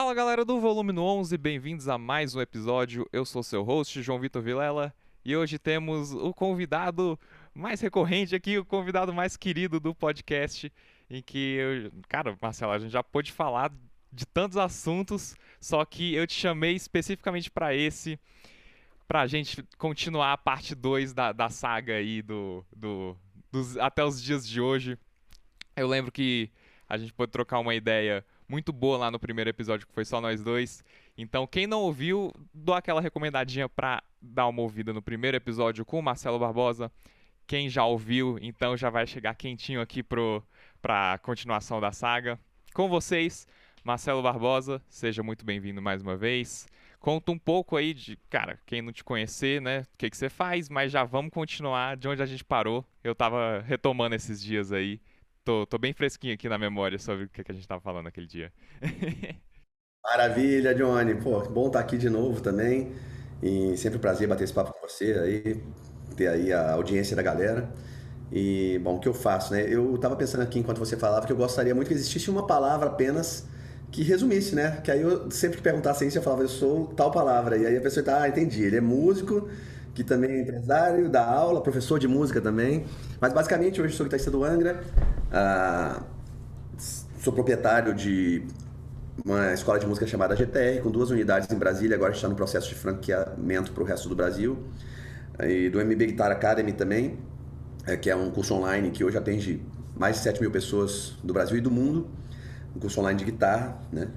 Fala galera do Volume 11, bem-vindos a mais um episódio. Eu sou seu host, João Vitor Vilela, e hoje temos o convidado mais recorrente aqui, o convidado mais querido do podcast, em que, eu, cara, Marcelo, a gente já pôde falar de tantos assuntos, só que eu te chamei especificamente para esse, pra gente continuar a parte 2 da, da saga aí do, do, dos, até os dias de hoje. Eu lembro que a gente pôde trocar uma ideia muito boa lá no primeiro episódio, que foi só nós dois. Então, quem não ouviu, dou aquela recomendadinha pra dar uma ouvida no primeiro episódio com o Marcelo Barbosa. Quem já ouviu, então já vai chegar quentinho aqui pro, pra continuação da saga. Com vocês, Marcelo Barbosa, seja muito bem-vindo mais uma vez. Conta um pouco aí de, cara, quem não te conhecer, né? O que, que você faz, mas já vamos continuar de onde a gente parou. Eu tava retomando esses dias aí Tô, tô bem fresquinho aqui na memória sobre o que, a gente tava falando naquele dia. Maravilha, Johnny. Pô, bom estar aqui de novo também. E sempre um prazer bater esse papo com você aí, ter aí a audiência da galera. E, bom, o que eu faço, né? Eu tava pensando aqui enquanto você falava que eu gostaria muito que existisse uma palavra apenas que resumisse, né? Que aí eu sempre que perguntasse isso, eu falava, eu sou tal palavra. E aí a pessoa tá, ah, entendi, ele é músico, que também é empresário, dá aula, professor de música também. Mas basicamente hoje sou guitarrista do Angra, ah, sou proprietário de uma escola de música chamada GTR, com duas unidades em Brasília, agora está no processo de franqueamento para o resto do Brasil. E do MB Guitar Academy também, é, que é um curso online que hoje atende mais de 7 mil pessoas do Brasil e do mundo. Um curso online de guitarra, né?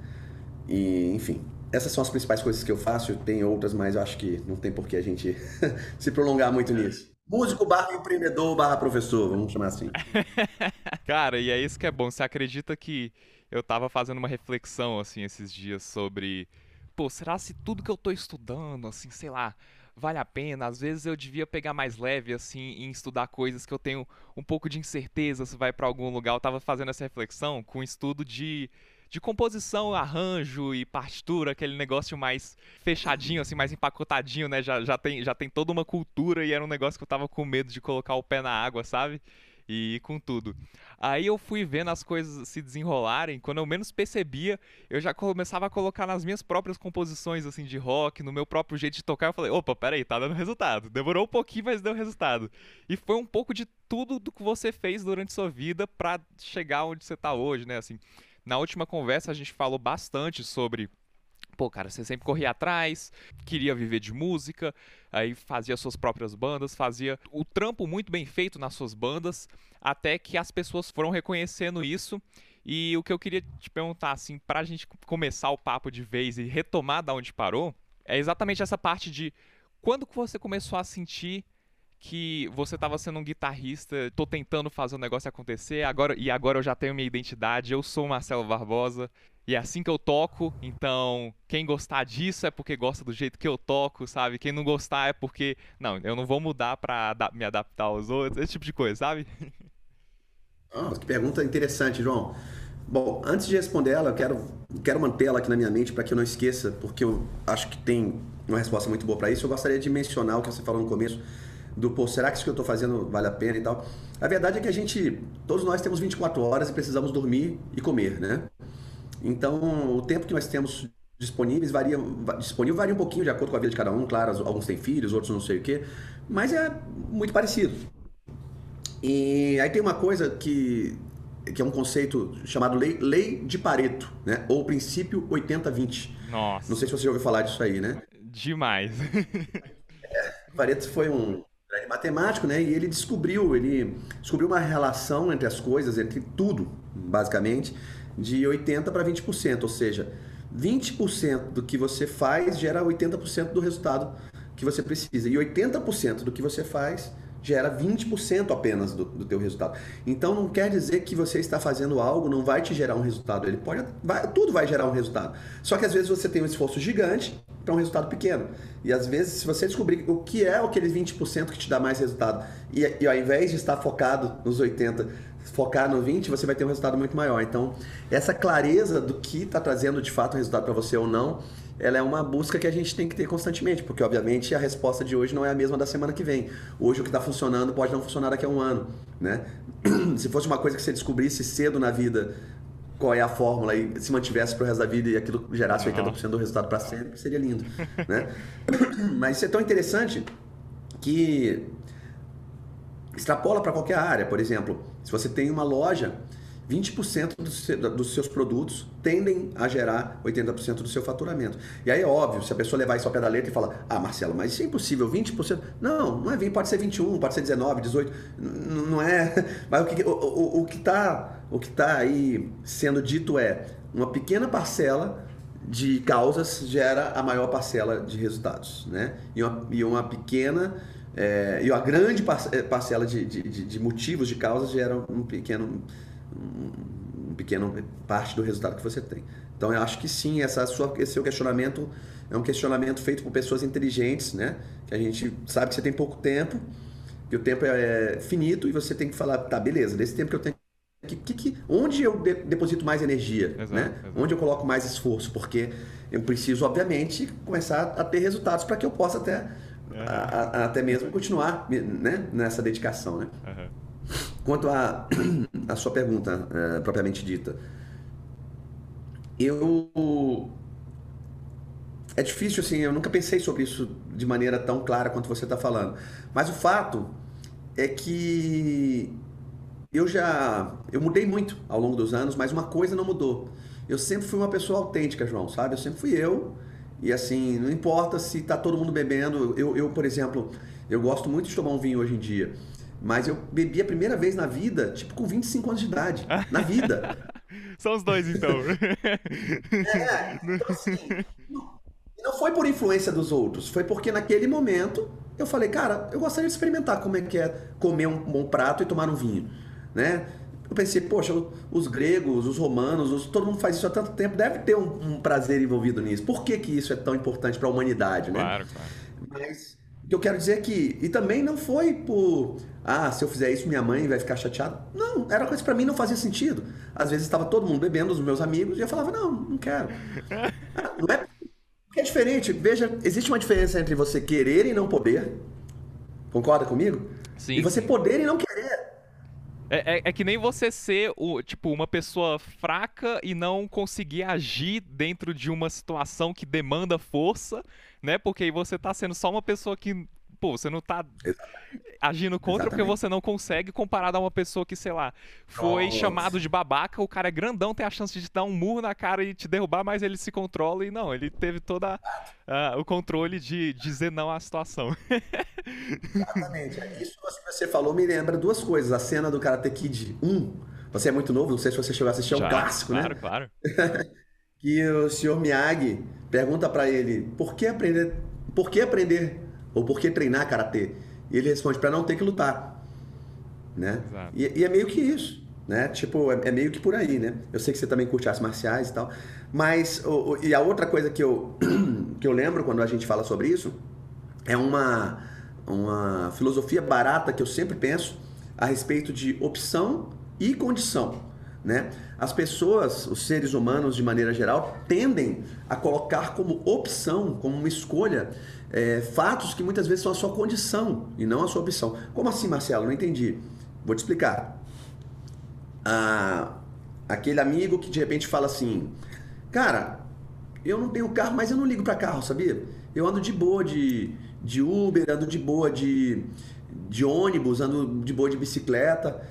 E, enfim, essas são as principais coisas que eu faço. Tem outras, mas eu acho que não tem por que a gente se prolongar muito nisso. Músico barra empreendedor barra professor, vamos chamar assim. Cara, e é isso que é bom. Você acredita que eu tava fazendo uma reflexão, assim, esses dias sobre... Pô, será se tudo que eu tô estudando, assim, sei lá, vale a pena? Às vezes eu devia pegar mais leve, assim, em estudar coisas que eu tenho um pouco de incerteza se vai para algum lugar. Eu tava fazendo essa reflexão com estudo de de composição, arranjo e partitura, aquele negócio mais fechadinho, assim, mais empacotadinho, né? Já, já, tem, já tem toda uma cultura e era um negócio que eu tava com medo de colocar o pé na água, sabe? E com tudo. Aí eu fui vendo as coisas se desenrolarem, quando eu menos percebia, eu já começava a colocar nas minhas próprias composições, assim, de rock, no meu próprio jeito de tocar. Eu falei, opa, peraí, tá dando resultado. Demorou um pouquinho, mas deu resultado. E foi um pouco de tudo do que você fez durante sua vida para chegar onde você tá hoje, né? Assim, na última conversa a gente falou bastante sobre pô, cara, você sempre corria atrás, queria viver de música, aí fazia suas próprias bandas, fazia o trampo muito bem feito nas suas bandas, até que as pessoas foram reconhecendo isso. E o que eu queria te perguntar, assim, pra gente começar o papo de vez e retomar da onde parou, é exatamente essa parte de quando que você começou a sentir que você estava sendo um guitarrista, tô tentando fazer o negócio acontecer, agora e agora eu já tenho minha identidade, eu sou Marcelo Barbosa, e é assim que eu toco, então quem gostar disso é porque gosta do jeito que eu toco, sabe? Quem não gostar é porque, não, eu não vou mudar pra me adaptar aos outros, esse tipo de coisa, sabe? Ah, que pergunta interessante, João. Bom, antes de responder ela, eu quero, quero mantê-la aqui na minha mente para que eu não esqueça, porque eu acho que tem uma resposta muito boa para isso. Eu gostaria de mencionar o que você falou no começo do, pô, será que isso que eu estou fazendo vale a pena e tal. A verdade é que a gente, todos nós temos 24 horas e precisamos dormir e comer, né? Então, o tempo que nós temos disponíveis varia, disponível varia um pouquinho de acordo com a vida de cada um, claro, alguns têm filhos, outros não sei o quê, mas é muito parecido. E aí tem uma coisa que, que é um conceito chamado lei, lei de Pareto, né? Ou princípio 80-20. Nossa. Não sei se você já ouviu falar disso aí, né? Demais. é, Pareto foi um, grande matemático, né? E ele descobriu, ele descobriu uma relação entre as coisas, entre tudo, basicamente, de 80 para 20%, ou seja, 20% do que você faz gera 80% do resultado que você precisa. E 80% do que você faz gera 20% apenas do, do teu resultado. Então não quer dizer que você está fazendo algo não vai te gerar um resultado. Ele pode, vai, tudo vai gerar um resultado. Só que às vezes você tem um esforço gigante para um resultado pequeno. E às vezes se você descobrir o que é aqueles 20% que te dá mais resultado e, e ao invés de estar focado nos 80, focar no 20, você vai ter um resultado muito maior. Então, essa clareza do que está trazendo de fato um resultado para você ou não, ela é uma busca que a gente tem que ter constantemente, porque obviamente a resposta de hoje não é a mesma da semana que vem. Hoje o que está funcionando pode não funcionar daqui a um ano, né? Se fosse uma coisa que você descobrisse cedo na vida, qual é a fórmula e se mantivesse pro resto da vida e aquilo gerasse uhum. 80% do resultado para sempre, seria lindo, né? Mas isso é tão interessante que extrapola para qualquer área. Por exemplo, se você tem uma loja 20% dos seus produtos tendem a gerar 80% do seu faturamento. E aí é óbvio, se a pessoa levar isso ao pé da letra e falar, ah, Marcelo, mas isso é impossível, 20%. Não, não é 20, pode ser 21, pode ser 19, 18, não é. Mas o que o, o, o que está tá aí sendo dito é uma pequena parcela de causas gera a maior parcela de resultados, né? E uma, e uma pequena é, e uma grande parcela de, de, de motivos, de causas gera um pequeno um pequeno parte do resultado que você tem. Então eu acho que sim, essa sua, esse seu questionamento é um questionamento feito por pessoas inteligentes, né? Que a gente sabe que você tem pouco tempo, que o tempo é finito e você tem que falar, tá, beleza, desse tempo que eu tenho que, que, que, onde eu de, deposito mais energia, exato, né? Exato. Onde eu coloco mais esforço, porque eu preciso, obviamente, começar a ter resultados para que eu possa até, é. a, a, até mesmo continuar né? nessa dedicação, né? Uhum. Quanto à a, a, sua pergunta é, propriamente dita, eu. É difícil, assim, eu nunca pensei sobre isso de maneira tão clara quanto você está falando. Mas o fato é que eu já. Eu mudei muito ao longo dos anos, mas uma coisa não mudou. Eu sempre fui uma pessoa autêntica, João, sabe? Eu sempre fui eu. E assim, não importa se tá todo mundo bebendo. Eu, eu por exemplo, eu gosto muito de tomar um vinho hoje em dia. Mas eu bebi a primeira vez na vida, tipo, com 25 anos de idade. Na vida. São os dois, então. é, então assim, não, não foi por influência dos outros, foi porque naquele momento eu falei, cara, eu gostaria de experimentar como é que é comer um bom prato e tomar um vinho, né? Eu pensei, poxa, os gregos, os romanos, os, todo mundo faz isso há tanto tempo, deve ter um, um prazer envolvido nisso. Por que, que isso é tão importante para a humanidade, né? Claro, claro. Mas o que eu quero dizer é que, e também não foi por ah, se eu fizer isso, minha mãe vai ficar chateada. Não, era coisa que pra mim não fazia sentido. Às vezes estava todo mundo bebendo, os meus amigos, e eu falava, não, não quero. não é é diferente. Veja, existe uma diferença entre você querer e não poder. Concorda comigo? Sim. E você sim. poder e não querer. É, é, é, que nem você ser o, tipo, uma pessoa fraca e não conseguir agir dentro de uma situação que demanda força, né? Porque aí você tá sendo só uma pessoa que pô, você não tá agindo contra Exatamente. porque você não consegue, comparado a uma pessoa que, sei lá, foi Nossa. chamado de babaca, o cara é grandão, tem a chance de te dar um murro na cara e te derrubar, mas ele se controla e não, ele teve todo uh, o controle de dizer não à situação. Exatamente. É isso que você falou me lembra duas coisas. A cena do Karate Kid 1, você é muito novo, não sei se você chegou a assistir, é um clássico, claro, né? Claro, claro. que o senhor Miyagi pergunta para ele, por que aprender, por que aprender ou por que treinar karatê? E ele responde para não ter que lutar, né? E, e, é meio que isso, né? Tipo, é, é, meio que por aí, né? Eu sei que você também curte artes marciais e tal, mas o, o, e a outra coisa que eu que eu lembro quando a gente fala sobre isso é uma uma filosofia barata que eu sempre penso a respeito de opção e condição, né? As pessoas, os seres humanos de maneira geral, tendem a colocar como opção, como uma escolha, é, fatos que muitas vezes são a sua condição e não a sua opção. Como assim, Marcelo? Não entendi. Vou te explicar. Ah, aquele amigo que de repente fala assim: Cara, eu não tenho carro, mas eu não ligo para carro, sabia? Eu ando de boa de, de Uber, ando de boa de, de ônibus, ando de boa de bicicleta.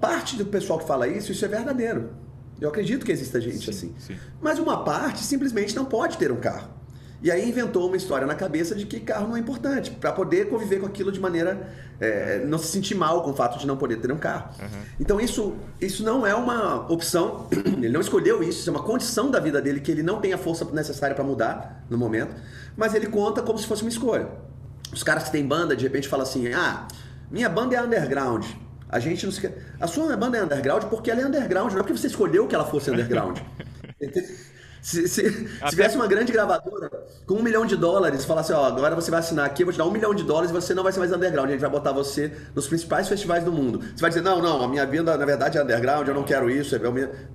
Parte do pessoal que fala isso, isso é verdadeiro. Eu acredito que exista gente sim, assim. Sim. Mas uma parte simplesmente não pode ter um carro. E aí inventou uma história na cabeça de que carro não é importante, para poder conviver com aquilo de maneira. É, não se sentir mal com o fato de não poder ter um carro. Uhum. Então isso, isso não é uma opção, ele não escolheu isso, isso é uma condição da vida dele que ele não tem a força necessária para mudar no momento, mas ele conta como se fosse uma escolha. Os caras que têm banda, de repente, falam assim: ah, minha banda é underground. A gente não se... A sua banda é underground porque ela é underground, não é porque você escolheu que ela fosse underground. Se, se, se, tivesse uma grande gravadora com um milhão de dólares, falasse, ó, agora você vai assinar aqui, eu vou te dar um milhão de dólares e você não vai ser mais underground, a gente vai botar você nos principais festivais do mundo. Você vai dizer, não, não, a minha vida na verdade é underground, eu não quero isso. É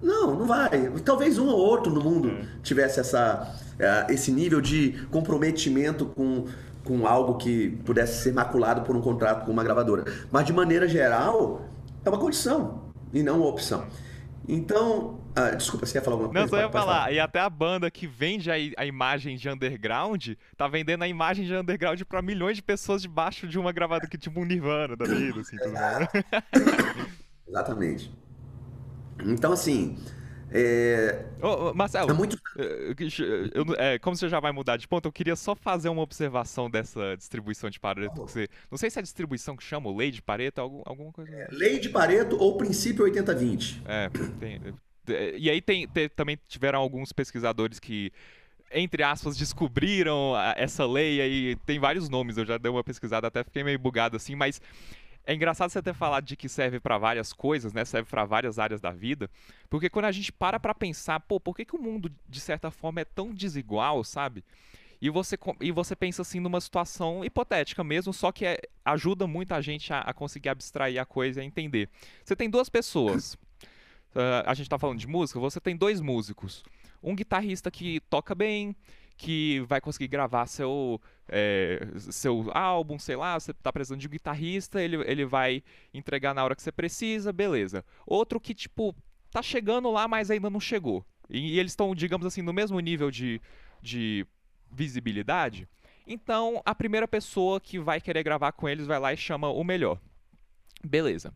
não, não vai. Talvez um ou outro no mundo hum. tivesse essa, é, esse nível de comprometimento com, com algo que pudesse ser maculado por um contrato com uma gravadora. Mas de maneira geral, é uma condição e não uma opção. Então, Ah, desculpa, você ia falar alguma coisa? Não, só ia falar. E até a banda que vende a, a, imagem de underground tá vendendo a imagem de underground para milhões de pessoas debaixo de uma gravada que tipo um Nirvana da vida, assim, tudo mais. Exatamente. Então, assim. É... Marcelo, é muito... eu, é, como você já vai mudar de ponto, eu queria só fazer uma observação dessa distribuição de Pareto. Oh. Você, não sei se é a distribuição que chama, lei de Pareto, algum, alguma coisa. É, lei de Pareto ou princípio 80-20. É, tem, e aí tem, tem, também tiveram alguns pesquisadores que entre aspas, descobriram essa lei aí tem vários nomes, eu já dei uma pesquisada, até fiquei meio bugado assim, mas é engraçado você ter falado de que serve para várias coisas, né? Serve para várias áreas da vida, porque quando a gente para para pensar, pô, por que, que o mundo de certa forma é tão desigual, sabe? E você, e você pensa assim numa situação hipotética mesmo, só que é, ajuda muito a gente a, a conseguir abstrair a coisa e a entender. Você tem duas pessoas, a gente está falando de música, você tem dois músicos. Um guitarrista que toca bem, que vai conseguir gravar seu, é, seu álbum, sei lá, você está precisando de um guitarrista, ele, ele vai entregar na hora que você precisa, beleza. Outro que, tipo, tá chegando lá, mas ainda não chegou. E, e eles estão, digamos assim, no mesmo nível de, de visibilidade. Então, a primeira pessoa que vai querer gravar com eles vai lá e chama o melhor. Beleza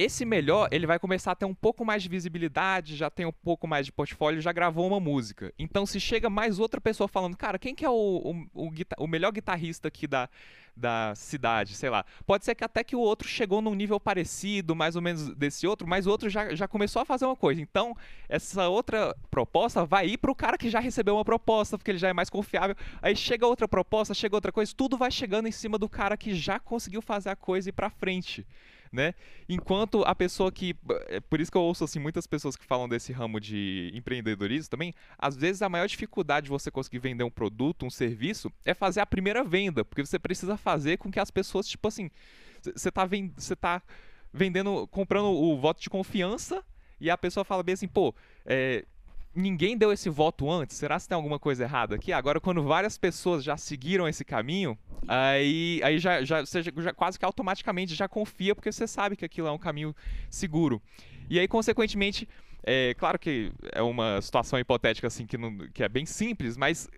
esse melhor, ele vai começar a ter um pouco mais de visibilidade, já tem um pouco mais de portfólio, já gravou uma música. Então, se chega mais outra pessoa falando, cara, quem que é o, o, o, o, melhor guitarrista aqui da, da cidade, sei lá. Pode ser que até que o outro chegou num nível parecido, mais ou menos desse outro, mas o outro já, já começou a fazer uma coisa. Então, essa outra proposta vai ir pro cara que já recebeu uma proposta, porque ele já é mais confiável. Aí chega outra proposta, chega outra coisa, tudo vai chegando em cima do cara que já conseguiu fazer a coisa e ir pra frente né? Enquanto a pessoa que. É por isso que eu ouço assim, muitas pessoas que falam desse ramo de empreendedorismo também. Às vezes a maior dificuldade de você conseguir vender um produto, um serviço, é fazer a primeira venda. Porque você precisa fazer com que as pessoas, tipo assim. Você tá, vend... tá vendendo, comprando o voto de confiança e a pessoa fala bem assim, pô, é, ninguém deu esse voto antes, será que tem alguma coisa errada aqui? Agora, quando várias pessoas já seguiram esse caminho, aí, aí já, já, você já, quase que automaticamente já confia, porque você sabe que aquilo é um caminho seguro. E aí, consequentemente, é claro que é uma situação hipotética assim que, não, que é bem simples, mas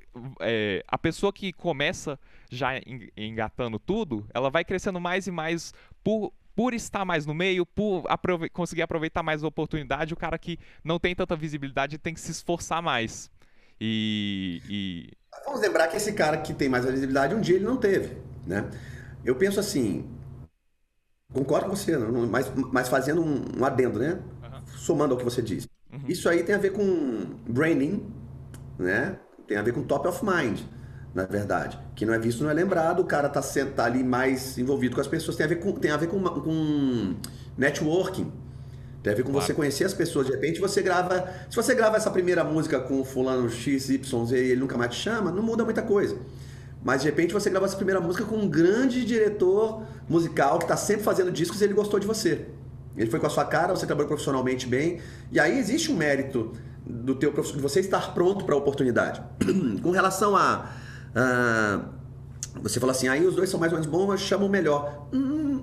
é, a pessoa que começa já engatando tudo, ela vai crescendo mais e mais por por estar mais no meio, por aprove conseguir aproveitar mais a oportunidade, o cara que não tem tanta visibilidade tem que se esforçar mais. E, e... Vamos lembrar que esse cara que tem mais visibilidade, um dia ele não teve, né? Eu penso assim, concordo com você, mas, mas fazendo um, um adendo, né? Uhum. Somando ao que você disse. Uhum. Isso aí tem a ver com branding, né? Tem a ver com top of mind na verdade. Que não é visto, não é lembrado, o cara tá, tá ali mais envolvido com as pessoas. Tem a ver com, tem a ver com, com networking. Tem a ver com claro. você conhecer as pessoas. De repente você grava. Se você grava essa primeira música com o fulano XYZ e ele nunca mais te chama, não muda muita coisa. Mas de repente você grava essa primeira música com um grande diretor musical que está sempre fazendo discos e ele gostou de você. Ele foi com a sua cara, você trabalhou profissionalmente bem. E aí existe um mérito do teu de você estar pronto para a oportunidade. com relação a ah, você fala assim, aí os dois são mais ou menos bons, mas chamam melhor. Hum,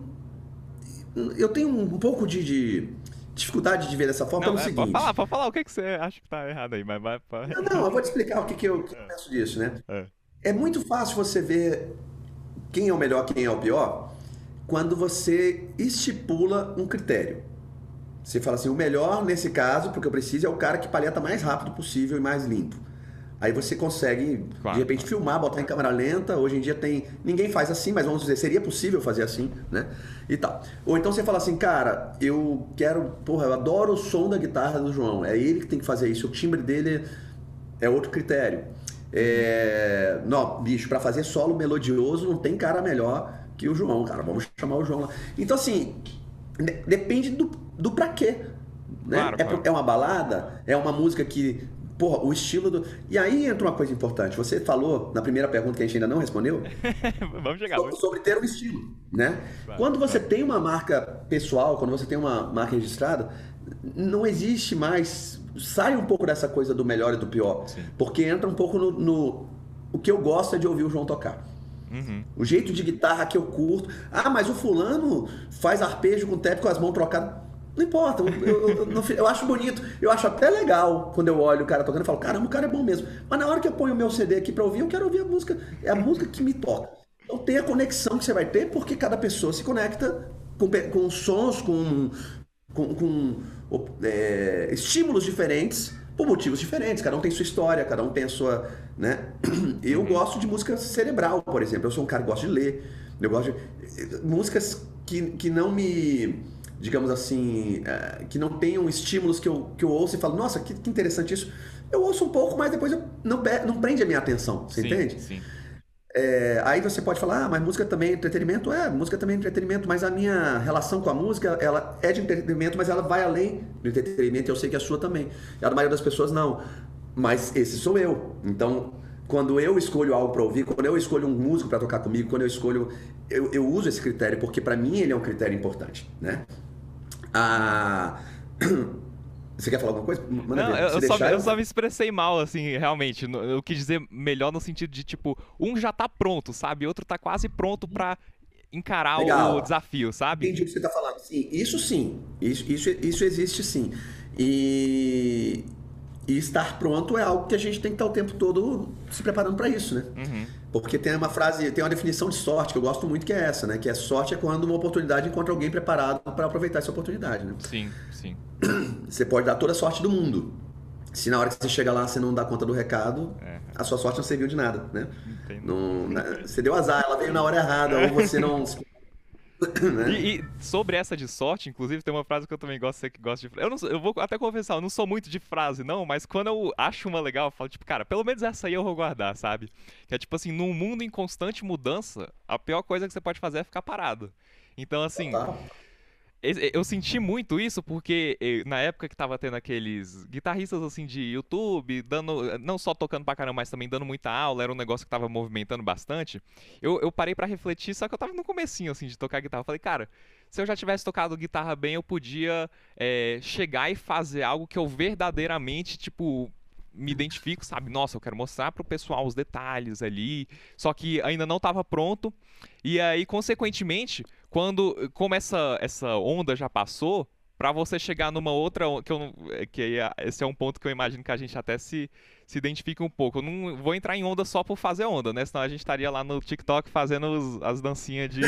eu tenho um pouco de, de, dificuldade de ver dessa forma não, pelo é, seguinte. Pode falar, pode falar o que, que você acha que tá errado aí, mas vai. Não, não, eu vou te explicar o que, que eu, que eu penso disso, né? É. é muito fácil você ver quem é o melhor, quem é o pior, quando você estipula um critério. Você fala assim, o melhor nesse caso, porque eu preciso, é o cara que palheta mais rápido possível e mais limpo. Aí você consegue, claro, de repente, claro. filmar, botar em câmera lenta. Hoje em dia tem. Ninguém faz assim, mas vamos dizer, seria possível fazer assim, né? E tal. Ou então você fala assim, cara, eu quero. Porra, eu adoro o som da guitarra do João. É ele que tem que fazer isso. O timbre dele é outro critério. É... Não, bicho, para fazer solo melodioso não tem cara melhor que o João, cara. Vamos chamar o João lá. Então, assim, depende do, do pra quê. Né? Claro, é, claro. é uma balada? É uma música que Porra, o estilo do. E aí entra uma coisa importante. Você falou na primeira pergunta que a gente ainda não respondeu. vamos chegar. Sobre, sobre, ter um estilo, né? Vai, quando você vai. tem uma marca pessoal, quando você tem uma marca registrada, não existe mais. Sai um pouco dessa coisa do melhor e do pior. Sim. Porque entra um pouco no, no. O que eu gosto é de ouvir o João tocar. Uhum. O jeito de guitarra que eu curto. Ah, mas o fulano faz arpejo com o tap com as mãos trocadas. Não importa, eu, eu, eu, eu, acho bonito, eu acho até legal quando eu olho o cara tocando e falo, caramba, o cara é bom mesmo. Mas na hora que eu ponho o meu CD aqui pra ouvir, eu quero ouvir a música, é a música que me toca. Então tem a conexão que você vai ter, porque cada pessoa se conecta com, com sons, com, com, com é, estímulos diferentes, por motivos diferentes. Cada um tem sua história, cada um tem a sua. Né? Eu uhum. gosto de música cerebral, por exemplo. Eu sou um cara que gosta de ler. Eu gosto de. Músicas que, que não me digamos assim, é, que não tenham estímulos que eu, que eu ouço e falo, nossa, que, que interessante isso. Eu ouço um pouco, mas depois eu, não, não prende a minha atenção, você sim, entende? Sim. É, aí você pode falar, ah, mas música também é entretenimento. É, música também é entretenimento, mas a minha relação com a música, ela é de entretenimento, mas ela vai além do entretenimento e eu sei que a sua também. E a maioria das pessoas não. Mas esse sou eu. Então, quando eu escolho algo para ouvir, quando eu escolho um músico para tocar comigo, quando eu escolho, eu, eu uso esse critério porque para mim ele é um critério importante, né? Ah, você quer falar alguma coisa? Manda não, eu, só, eu, só, me expressei mal, assim, realmente. Eu quis dizer melhor no sentido de, tipo, um já tá pronto, sabe? Outro tá quase pronto pra encarar Legal. o desafio, sabe? Entendi o que você tá falando. Sim, isso sim. Isso, isso, isso existe sim. E, e estar pronto é algo que a gente tem que estar o tempo todo se preparando para isso, né? Uhum. Porque tem uma frase, tem uma definição de sorte que eu gosto muito que é essa, né? Que é sorte é quando uma oportunidade encontra alguém preparado para aproveitar essa oportunidade, né? Sim, sim. Você pode dar toda a sorte do mundo. Se na hora que você chega lá você não dá conta do recado, é. a sua sorte não serviu de nada, né? Não, você deu azar, ela veio na hora errada, ou você não né? e, e, sobre essa de sorte, inclusive, tem uma frase que eu também gosto, você que gosta de eu, não, eu vou até confessar, eu não sou muito de frase, não, mas quando eu acho uma legal, eu falo, tipo, cara, pelo menos essa aí eu vou guardar, sabe? Que é tipo assim, num mundo em constante mudança, a pior coisa que você pode fazer é ficar parado. Então, assim. Total. Eu senti muito isso porque na época que tava tendo aqueles guitarristas assim de YouTube, dando não só tocando pra caramba, mas também dando muita aula, era um negócio que tava movimentando bastante. Eu, eu parei para refletir, só que eu tava no comecinho assim de tocar guitarra. Eu falei, cara, se eu já tivesse tocado guitarra bem, eu podia é, chegar e fazer algo que eu verdadeiramente, tipo, me identifico, sabe? Nossa, eu quero mostrar pro pessoal os detalhes ali. Só que ainda não estava pronto. E aí, consequentemente, quando como essa, essa onda já passou, para você chegar numa outra que eu é, que esse é um ponto que eu imagino que a gente até se se identifica um pouco. Eu não vou entrar em onda só por fazer onda, né? Senão a gente estaria lá no TikTok fazendo os, as dancinhas de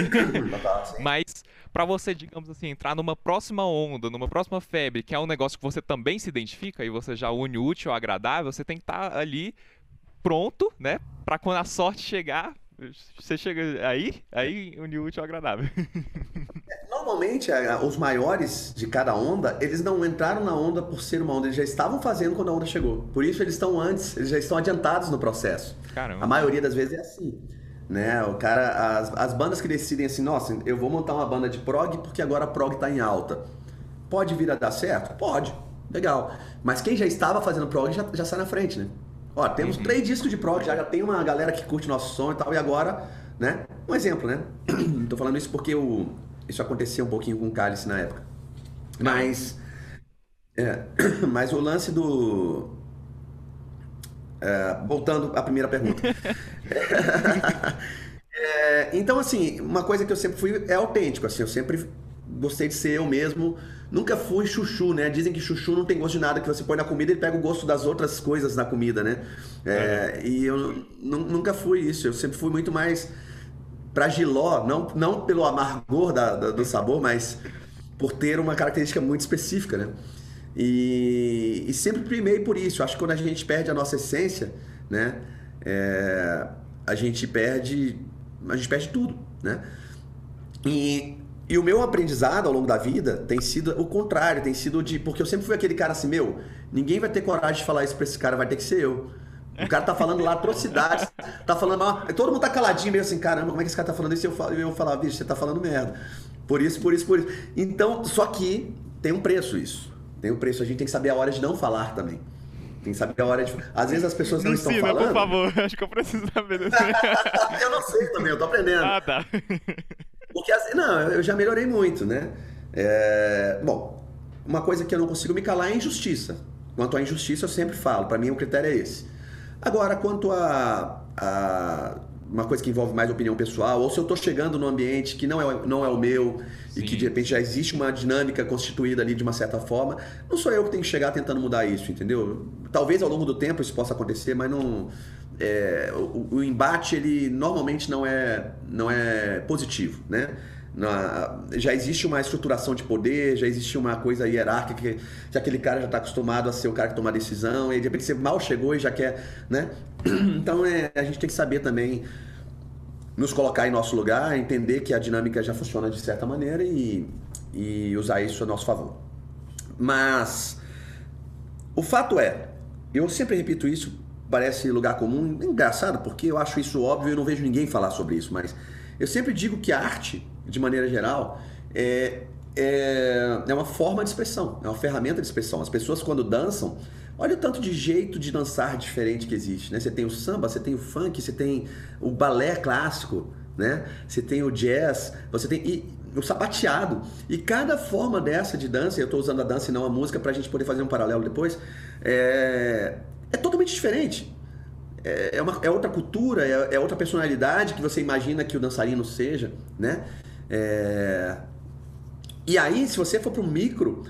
Mas para você, digamos assim, entrar numa próxima onda, numa próxima febre, que é um negócio que você também se identifica e você já une útil ao agradável, você tem que estar tá ali pronto, né? Para quando a sorte chegar, você chega aí, aí une útil ao agradável. Normalmente, os maiores de cada onda, eles não entraram na onda por ser uma onda, eles já estavam fazendo quando a onda chegou. Por isso eles estão antes, eles já estão adiantados no processo. Caramba. A maioria das vezes é assim. Né? O cara, as, as bandas que decidem assim, nossa, eu vou montar uma banda de prog porque agora a prog está em alta. Pode vir a dar certo? Pode. Legal. Mas quem já estava fazendo prog já, já sai na frente, né? Ó, temos uhum. três discos de prog, já, já tem uma galera que curte nosso som e tal, e agora, né? Um exemplo, né? Tô falando isso porque o, isso aconteceu um pouquinho com o Cálice na época. Mas. É, mas o lance do. É, voltando à primeira pergunta. é, então, assim, uma coisa que eu sempre fui é autêntico, assim, eu sempre gostei de ser eu mesmo. Nunca fui chuchu, né? Dizem que chuchu não tem gosto de nada, que você põe na comida e pega o gosto das outras coisas na comida, né? É, e eu nunca fui isso, eu sempre fui muito mais para giló, não, não pelo amargor da, da, do sabor, mas por ter uma característica muito específica, né? E, e sempre primei por isso. Acho que quando a gente perde a nossa essência, né? É, a gente perde, a gente perde tudo, né? E, e o meu aprendizado ao longo da vida tem sido o contrário, tem sido de porque eu sempre fui aquele cara assim, meu, ninguém vai ter coragem de falar isso para esse cara, vai ter que ser eu. O cara tá falando lá atrocidades, tá falando mal. Todo mundo tá caladinho, meio assim, caramba, como é que esse cara tá falando isso? E eu, falo, eu falava, bicho, você tá falando merda. Por isso, por isso, por isso. Então, só que tem um preço isso. Tem um preço. A gente tem que saber a hora de não falar também. Tem que saber a hora de. Às vezes as pessoas não Ensina, estão falando. por favor. Acho que eu preciso saber disso. eu não sei também, eu tô aprendendo. Ah, tá. Porque, assim, não, eu já melhorei muito, né? É... Bom, uma coisa que eu não consigo me calar é a injustiça. Quanto à injustiça, eu sempre falo. Para mim, o critério é esse. Agora, quanto a, a uma coisa que envolve mais opinião pessoal, ou se eu estou chegando num ambiente que não é, não é o meu Sim. e que de repente já existe uma dinâmica constituída ali de uma certa forma, não sou eu que tenho que chegar tentando mudar isso, entendeu? Talvez ao longo do tempo isso possa acontecer, mas não. É, o, o, embate ele normalmente não é, não é positivo, né? Na, já existe uma estruturação de poder, já existe uma coisa hierárquica que, que aquele cara já está acostumado a ser o cara que toma decisão, e de repente você mal chegou e já quer, né? Então é, a gente tem que saber também nos colocar em nosso lugar, entender que a dinâmica já funciona de certa maneira e, e usar isso a nosso favor. Mas o fato é, eu sempre repito isso, parece lugar comum, é engraçado porque eu acho isso óbvio e não vejo ninguém falar sobre isso, mas eu sempre digo que a arte de maneira geral, é, é, é uma forma de expressão, é uma ferramenta de expressão. As pessoas, quando dançam, olha o tanto de jeito de dançar diferente que existe. Né? Você tem o samba, você tem o funk, você tem o balé clássico, né? você tem o jazz, você tem e, o sapateado. E cada forma dessa de dança, eu estou usando a dança e não a música para a gente poder fazer um paralelo depois, é, é totalmente diferente é, é, uma, é outra cultura, é, é, outra personalidade que você imagina que o dançarino seja, né? É... E aí, se você for para o micro,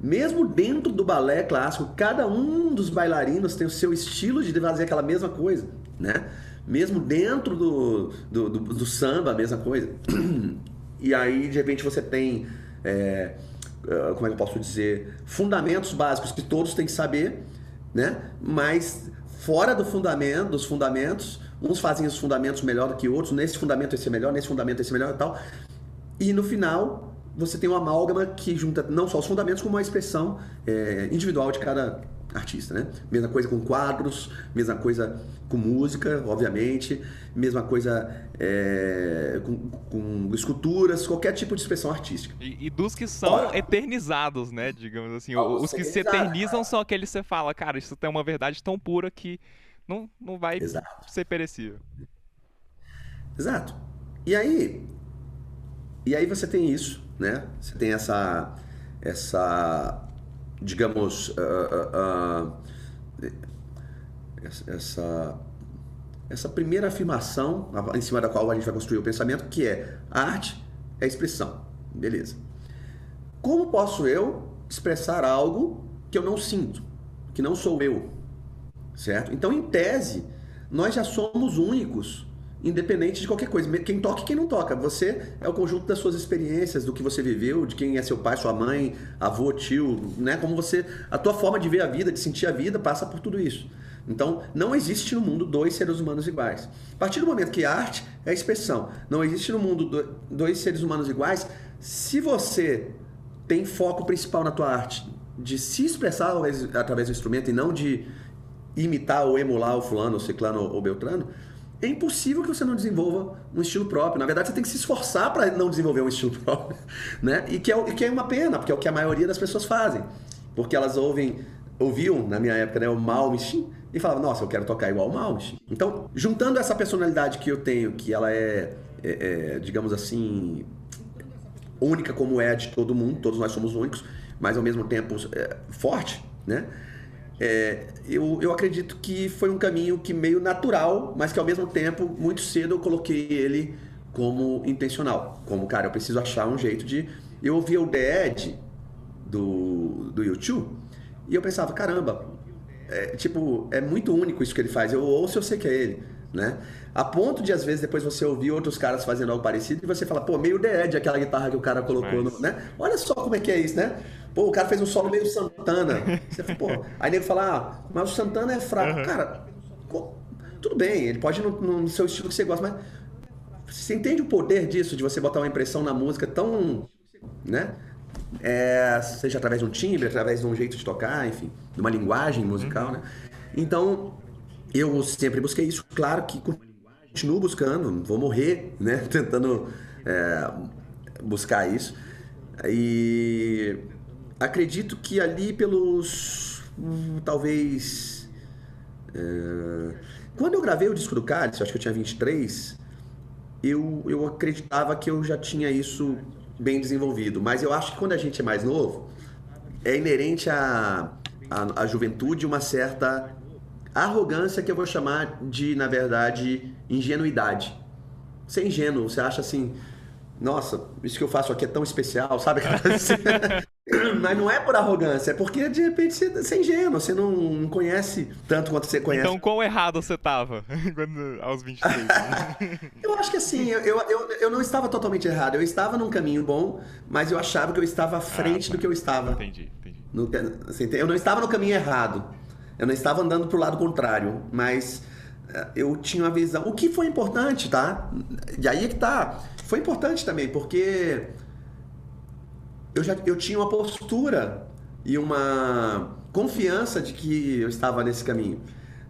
mesmo dentro do balé clássico, cada um dos bailarinos tem o seu estilo de fazer aquela mesma coisa, né? Mesmo dentro do, do, do, do samba, a mesma coisa. E aí, de repente, você tem, é, ah, como é que eu posso dizer, fundamentos básicos que todos têm que saber, né? Mas fora do fundamento, dos fundamentos, uns fazem os fundamentos melhor do que outros, nesse fundamento esse é melhor, nesse fundamento esse é melhor e tal. E no final, você tem uma amálgama que junta não só os fundamentos, como uma expressão é, individual de cada artista, né? Mesma coisa com quadros, mesma coisa com música, obviamente, mesma coisa é, com, com, esculturas, qualquer tipo de expressão artística. E, e dos que são Ora, eternizados, né? Digamos assim, os que se eternizam são aqueles que você fala, cara, isso tem uma verdade tão pura que não, não vai Exato. ser perecível. Exato. E aí, e aí você tem isso, né? Você tem essa, essa digamos, uh, uh, essa, essa primeira afirmação em cima da qual a gente vai construir o pensamento, que é a arte é expressão. Beleza. Como posso eu expressar algo que eu não sinto, que não sou eu? Certo? Então, em tese, nós já somos únicos independente de qualquer coisa. Quem toca e quem não toca. Você é o conjunto das suas experiências, do que você viveu, de quem é seu pai, sua mãe, avô, tio, né? Como você, a tua forma de ver a vida, de sentir a vida, passa por tudo isso. Então, não existe no mundo dois seres humanos iguais. A partir do momento que arte é expressão, não existe no mundo dois seres humanos iguais, se você tem foco principal na tua arte de se expressar através do instrumento e não de imitar ou emular o fulano, o ciclano ou beltrano, é impossível que você não desenvolva um estilo próprio. Na verdade, você tem que se esforçar para não desenvolver um estilo próprio, né? E que, é, que é uma pena, porque é o que a maioria das pessoas fazem. Porque elas ouvem, ouviam, na minha época, né, o Malmsteen e falavam, nossa, eu quero tocar igual o Malmsteen. Então, juntando essa personalidade que eu tenho, que ela é, é, é digamos assim, única como é de todo mundo, todos nós somos únicos, mas ao mesmo tempo é, forte, né? É, eu, eu acredito que foi um caminho que meio natural, mas que ao mesmo tempo, muito cedo eu coloquei ele como intencional. Como, cara, eu preciso achar um jeito de. Eu ouvia o The Edge do, do YouTube e eu pensava, caramba, é, tipo, é muito único isso que ele faz. Eu ouço, eu sei que é ele, né? A ponto de, às vezes, depois você ouvir outros caras fazendo algo parecido e você fala, pô, meio The Edge, aquela guitarra que o cara colocou, no, né? Olha só como é que é isso, né? Pô, o cara fez um solo meio Santana. Você pô. Aí nego fala, ah, mas o Santana é fraco. Uhum. Cara, tudo bem, ele pode ir no, no, seu estilo que você gosta, mas você entende o poder disso, de você botar uma impressão na música tão. né? É, seja através de um timbre, através de um jeito de tocar, enfim, de uma linguagem musical, uhum. né? Então, eu sempre busquei isso. Claro que continuo buscando, vou morrer, né? Tentando é, buscar isso. E acredito que ali pelos. Hum, talvez. É, quando eu gravei o disco do Cálice, acho que eu tinha 23, eu, eu acreditava que eu já tinha isso bem desenvolvido. Mas eu acho que quando a gente é mais novo, é inerente à, à, juventude uma certa arrogância que eu vou chamar de, na verdade, ingenuidade. Você é ingênuo, você acha assim, nossa, isso que eu faço aqui é tão especial, sabe? Mas não é por arrogância, é porque de repente você, você é ingênuo, você não conhece tanto quanto você conhece. Então, quão errado você tava quando, aos 23? eu acho que assim, eu, eu, eu não estava totalmente errado. Eu estava num caminho bom, mas eu achava que eu estava à frente ah, do que eu estava. Entendi, entendi. No, assim, eu não estava no caminho errado. Eu não estava andando pro lado contrário, mas eh, eu tinha uma visão. O que foi importante, tá? E aí é que tá. Foi importante também, porque eu já eu tinha uma postura e uma confiança de que eu estava nesse caminho.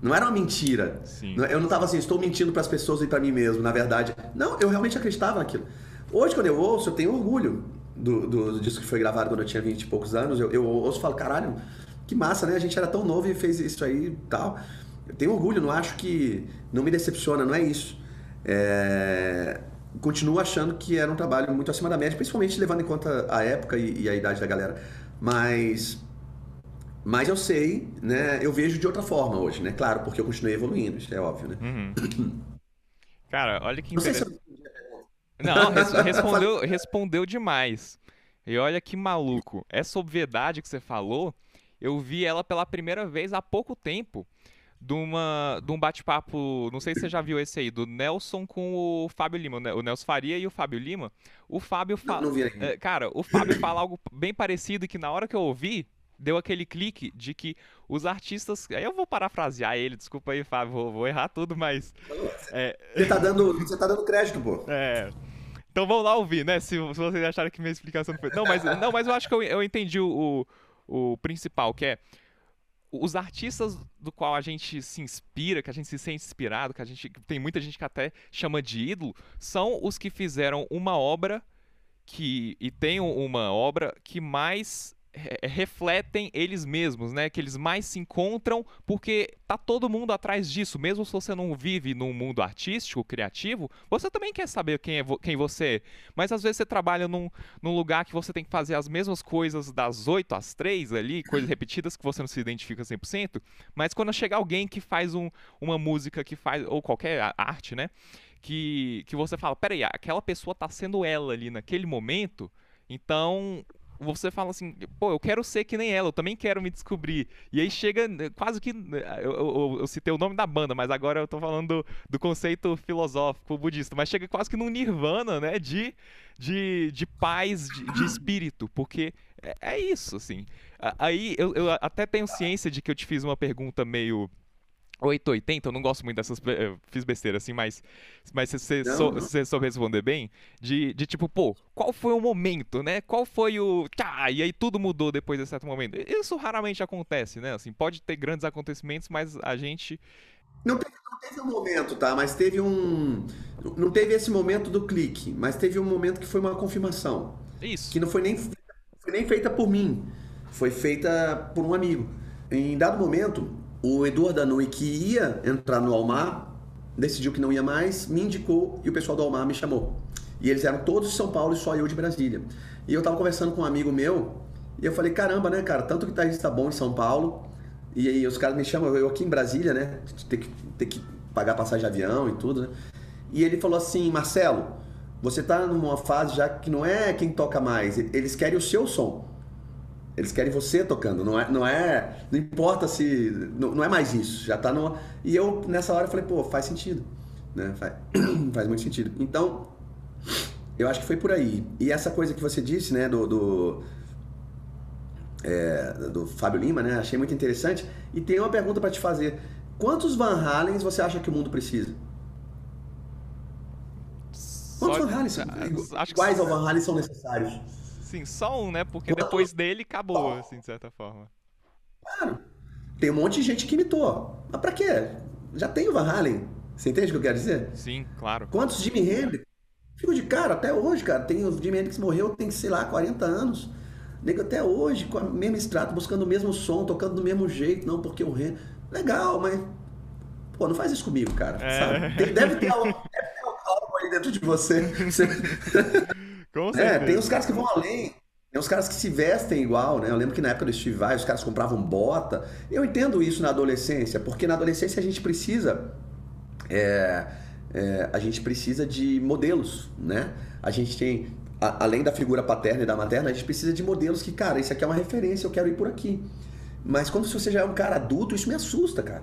Não era uma mentira. Sim. Eu não estava assim, estou mentindo para as pessoas e para mim mesmo, na verdade. Não, eu realmente acreditava naquilo. Hoje, quando eu ouço, eu tenho orgulho do, do disco que foi gravado quando eu tinha 20 e poucos anos. Eu, eu ouço e falo, caralho, que massa, né? A gente era tão novo e fez isso aí e tal. Eu tenho orgulho, não acho que. Não me decepciona, não é isso. É, continuo achando que era um trabalho muito acima da média, principalmente levando em conta a época e, e a idade da galera. Mas mas eu sei, né? Eu vejo de outra forma hoje, né? Claro, porque eu continuei evoluindo, isso é óbvio, né? Uhum. Cara, olha que interessante. Não, Não respondeu, respondeu demais. E olha que maluco. Essa obviedade que você falou, eu vi ela pela primeira vez há pouco tempo de, uma, de um bate-papo, não sei se você já viu esse aí, do Nelson com o Fábio Lima, o Nelson Faria e o Fábio Lima. O Fábio fala. Não, não é, cara, o Fábio fala algo bem parecido que na hora que eu ouvi, deu aquele clique de que os artistas. Aí eu vou parafrasear ele, desculpa aí, Fábio, vou, vou errar tudo, mas. É... Você, tá dando, você tá dando crédito, pô. É. Então vamos lá ouvir, né? Se, se vocês acharam que minha explicação não foi. Não, mas, não, mas eu acho que eu, eu entendi o, o, o principal, que é os artistas do qual a gente se inspira, que a gente se sente inspirado, que a gente tem muita gente que até chama de ídolo, são os que fizeram uma obra que e tem uma obra que mais refletem eles mesmos, né? Que eles mais se encontram porque tá todo mundo atrás disso. Mesmo se você não vive num mundo artístico, criativo, você também quer saber quem, é quem você é. Mas às vezes você trabalha num, num lugar que você tem que fazer as mesmas coisas das 8 às 3 ali, coisas repetidas que você não se identifica 100%. Mas quando chega alguém que faz um, uma música que faz, ou qualquer arte, né? Que, que você fala, peraí, aquela pessoa tá sendo ela ali naquele momento. Então, você fala assim, pô, eu quero ser que nem ela, eu também quero me descobrir. E aí chega né, quase que. Né, eu, eu, eu citei o nome da banda, mas agora eu tô falando do, do, conceito filosófico budista, mas chega quase que num nirvana, né? De, de, de paz, de, de espírito, porque é, é, isso, assim. Aí eu, eu até tenho ciência de que eu te fiz uma pergunta meio 880, eu não gosto muito dessas. Eu fiz besteira assim, mas, mas você, sou, você soube responder bem, de, de tipo, pô, qual foi o momento, né? Qual foi o. Tchá, e aí tudo mudou depois de certo momento. Isso raramente acontece, né? Assim, pode ter grandes acontecimentos, mas a gente. Não teve, não teve um momento, tá? Mas teve um. Não teve esse momento do clique, mas teve um momento que foi uma confirmação. Isso. Que não foi nem, foi nem feita por mim, foi feita por um amigo. Em dado momento, o Eduardo Danui, que ia entrar no Almar, decidiu que não ia mais, me indicou e o pessoal do Almar me chamou. E eles eram todos de São Paulo e só eu de Brasília. E eu tava conversando com um amigo meu e eu falei, caramba, né, cara, tanto que tá, tá bom em São Paulo e aí os caras me chamam, eu aqui em Brasília, né, ter que, ter que pagar passagem de avião e tudo, né. E ele falou assim, Marcelo, você tá numa fase já que não é quem toca mais, eles querem o seu som. Eles querem você tocando, não é, não é, não importa se, não, não é mais isso, já tá no E eu nessa hora falei, pô, faz sentido, né? Faz, faz muito sentido. Então, eu acho que foi por aí. E essa coisa que você disse, né, do, do, é, do Fábio Lima, né? Achei muito interessante. E tem uma pergunta para te fazer. Quantos Van Halens você acha que o mundo precisa? Quantos Só... Van Halen são, iguais ao Van Halen são necessários? Sim, só um, né? Porque depois dele acabou, assim, de certa forma. Claro. Tem um monte de gente que imitou. Mas pra quê? Já tem o Van Halen. Você entende o que eu quero dizer? Sim, claro. Quantos Jimi Hendrix? Fico de cara, até hoje, cara. Tem o Jimi Hendrix morreu, tem, sei lá, 40 anos. Nego até hoje, com o mesmo extrato, buscando o mesmo som, tocando do mesmo jeito, não porque o Hendrix... Legal, mas... Pô, não faz isso comigo, cara. É... Deve ter algo, deve ter algo aí dentro de você. você... Com é, tem os caras que vão além. Tem uns caras que se vestem igual, né? Eu lembro que na época do Steve Vai, os caras compravam bota. Eu entendo isso na adolescência, porque na adolescência a gente precisa. É, é, a gente precisa de modelos, né? A gente tem, a, além da figura paterna e da materna, a gente precisa de modelos que, cara, isso aqui é uma referência, eu quero ir por aqui. Mas quando você já é um cara adulto, isso me assusta, cara.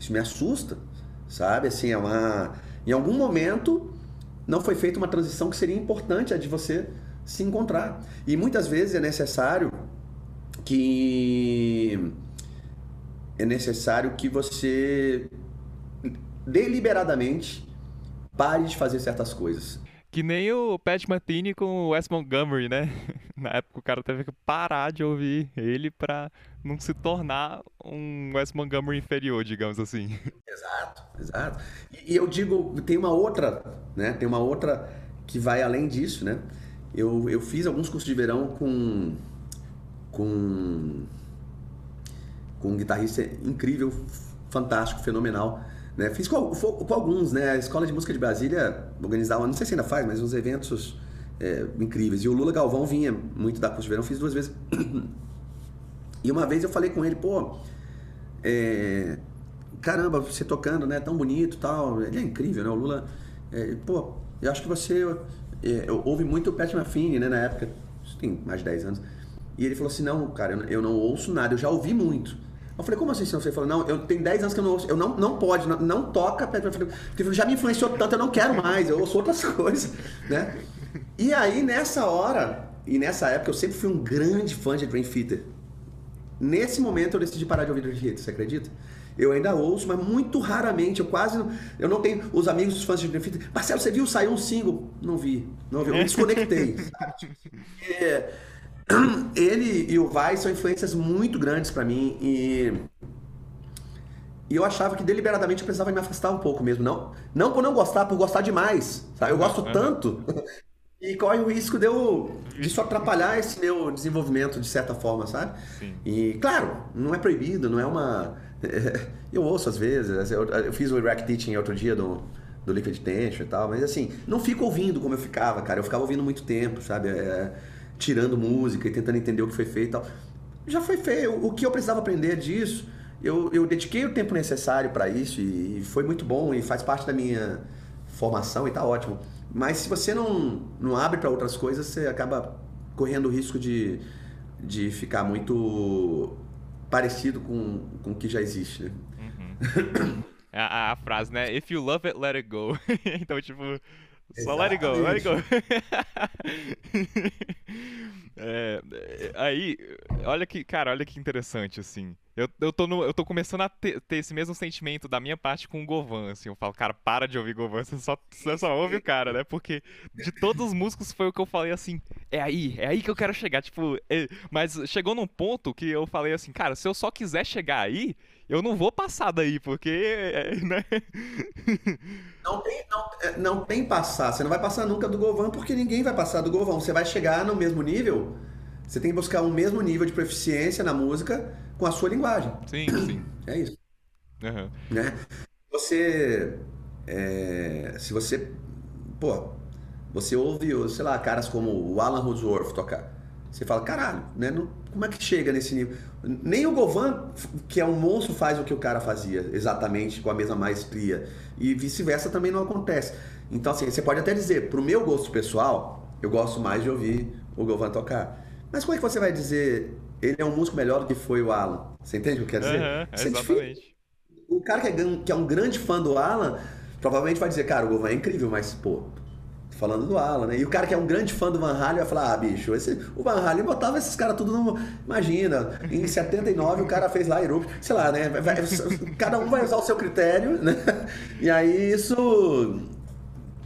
Isso me assusta, sabe? Assim, é uma. Em algum momento não foi feita uma transição que seria importante a de você se encontrar. E muitas vezes é necessário que é necessário que você deliberadamente pare de fazer certas coisas. Que nem o Pat Metheny com o Wes Montgomery, né? Na época o cara teve que parar de ouvir ele pra não se tornar um Wes Montgomery inferior, digamos assim. Exato, exato. E eu digo, tem uma outra, né? Tem uma outra que vai além disso, né? Eu, eu fiz alguns cursos de verão com, com, com um guitarrista incrível, fantástico, fenomenal. Né? Fiz com, com, alguns, né? A Escola de Música de Brasília organizava, não sei se ainda faz, mas uns eventos é, incríveis. E o Lula Galvão vinha muito dar curso de verão, fiz duas vezes. E uma vez eu falei com ele, pô, é, caramba, você tocando, né? Tão bonito tal. Ele é incrível, né? O Lula, é, pô, eu acho que você é, eu ouvi muito o Pat Metheny, né, na época, isso tem mais de 10 anos. E ele falou assim: "Não, cara, eu não ouço nada, eu já ouvi muito". Eu falei: "Como assim, senhor?" Ele falou: "Não, eu tenho 10 anos que eu não ouço, eu não não pode, não, não toca Pat Metheny". Porque já me influenciou tanto, eu não quero mais, eu ouço outras coisas, né? E aí nessa hora, e nessa época eu sempre fui um grande fã de Dream Theater. Nesse momento eu decidi parar de ouvir Dream Theater, você acredita? Eu ainda ouço, mas muito raramente. Eu quase não, eu não tenho os amigos dos fãs de Dream Theater. Marcelo, você viu? Saiu um single? Não vi. Não vi. Eu me desconectei. é, ele e o Vai são influências muito grandes para mim e e eu achava que deliberadamente eu precisava me afastar um pouco mesmo, não, não por não gostar, por gostar demais. Sabe? Eu gosto tanto e corre o risco de eu disso atrapalhar esse meu desenvolvimento de certa forma, sabe? Sim. E claro, não é proibido, não é uma eu ouço às vezes, eu, eu fiz o Iraq Teaching outro dia do, do Liquid Tension e tal, mas assim, não fico ouvindo como eu ficava, cara. Eu ficava ouvindo muito tempo, sabe? É, tirando música e tentando entender o que foi feito e tal. Já foi feio. O que eu precisava aprender disso, eu, eu dediquei o tempo necessário para isso e, e foi muito bom e faz parte da minha formação e tá ótimo. Mas se você não, não abre para outras coisas, você acaba correndo o risco de, de ficar muito parecido com, com o que já existe, né? Uhum. É a, a, frase, né? If you love it, let it go. então, tipo, só let it go, let it go. é, aí, olha que, cara, olha que interessante, assim. Eu, eu, tô, no, eu tô começando a ter, ter, esse mesmo sentimento da minha parte com o Govan, assim. Eu falo, cara, para de ouvir Govan, você só, você só ouve o cara, né? Porque de todos os músicos foi o que eu falei assim, é aí, é aí que eu quero chegar. Tipo, é... mas chegou num ponto que eu falei assim, cara, se eu só quiser chegar aí, eu não vou passar daí, porque. É, né? Não tem, não, é, não tem passar. Você não vai passar nunca do Govan, porque ninguém vai passar do Govan. Você vai chegar no mesmo nível. Você tem que buscar o um mesmo nível de proficiência na música com a sua linguagem. Sim, sim. É isso. Uhum. Né? Você. É, se você. Pô, você ouve, sei lá, caras como o Alan Rosworth tocar. Você fala, caralho, né? Não, como é que chega nesse nível? Nem o Govan, que é um monstro, faz o que o cara fazia, exatamente, com a mesma maestria. E vice-versa também não acontece. Então, assim, você pode até dizer, pro meu gosto pessoal, eu gosto mais de ouvir o Govan tocar. Mas como é que você vai dizer ele é um músico melhor do que foi o Alan. Você entende o que eu quero dizer? Uhum, exatamente. O cara que é, que é, um grande fã do Alan, provavelmente vai dizer, cara, o Govan é incrível, mas, pô, tô falando do Alan, né? E o cara que é um grande fã do Van Halen vai falar, ah, bicho, esse, o Van Halen botava esses caras tudo no... Imagina, em 79 o cara fez lá Europe, sei lá, né? Vai, cada um vai usar o seu critério, né? E aí isso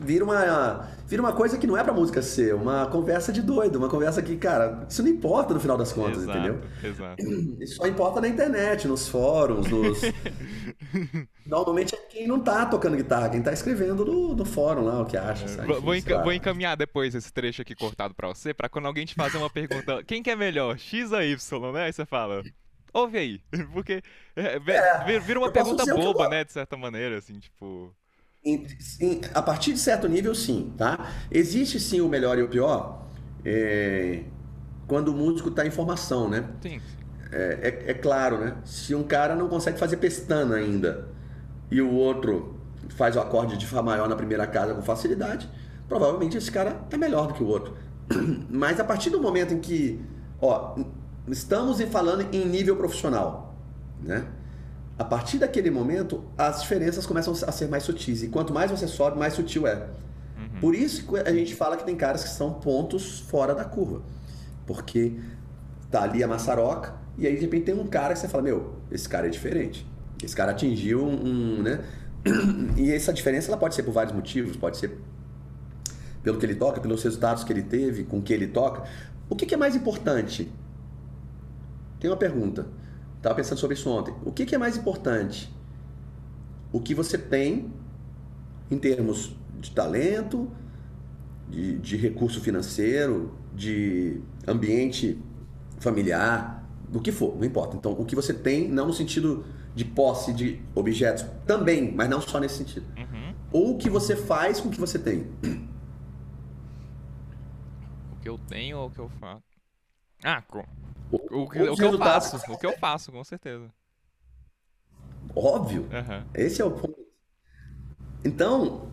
vira uma vira uma coisa que não é pra música ser, uma conversa de doido, uma conversa que, cara, isso não importa no final das contas, exato, entendeu? Exato. Isso só importa na internet, nos fóruns, nos. Normalmente é quem não tá tocando guitarra, quem tá escrevendo no, no fórum lá o que acha. É, sabe? Vou, enca vou, encaminhar depois esse trecho aqui cortado pra você, pra quando alguém te fazer uma pergunta, quem que é melhor, X ou Y, né? Aí você fala. Ouve aí, porque é, é, vira uma pergunta boba, né, de certa maneira, assim, tipo em, em, a partir de certo nível, sim, tá? Existe sim o melhor e o pior. É, quando o músico está em formação, né? Sim. É, é, é, claro, né? Se um cara não consegue fazer pestana ainda e o outro faz o acorde de Fá maior na primeira casa com facilidade, provavelmente esse cara é melhor do que o outro. Mas a partir do momento em que, ó, estamos falando em nível profissional, né? A partir daquele momento, as diferenças começam a ser mais sutis. E quanto mais você sobe, mais sutil é. Uhum. Por isso que a gente fala que tem caras que são pontos fora da curva. Porque tá ali a maçaroca, e aí de repente tem um cara que você fala, meu, esse cara é diferente. Esse cara atingiu um, um né? E essa diferença ela pode ser por vários motivos, pode ser pelo que ele toca, pelos resultados que ele teve, com que ele toca. O que, que é mais importante? Tem uma pergunta. Estava pensando sobre isso ontem. O que, que é mais importante? O que você tem em termos de talento, de, de recurso financeiro, de ambiente familiar, do que for, não importa. Então, o que você tem, não no sentido de posse de objetos, também, mas não só nesse sentido. Uhum. Ou o que você faz com o que você tem. O que eu tenho ou o que eu faço? Ah, com... o, o, que, o que eu faço, o que eu faço, com certeza. Óbvio. Uhum. Esse é o ponto. Então,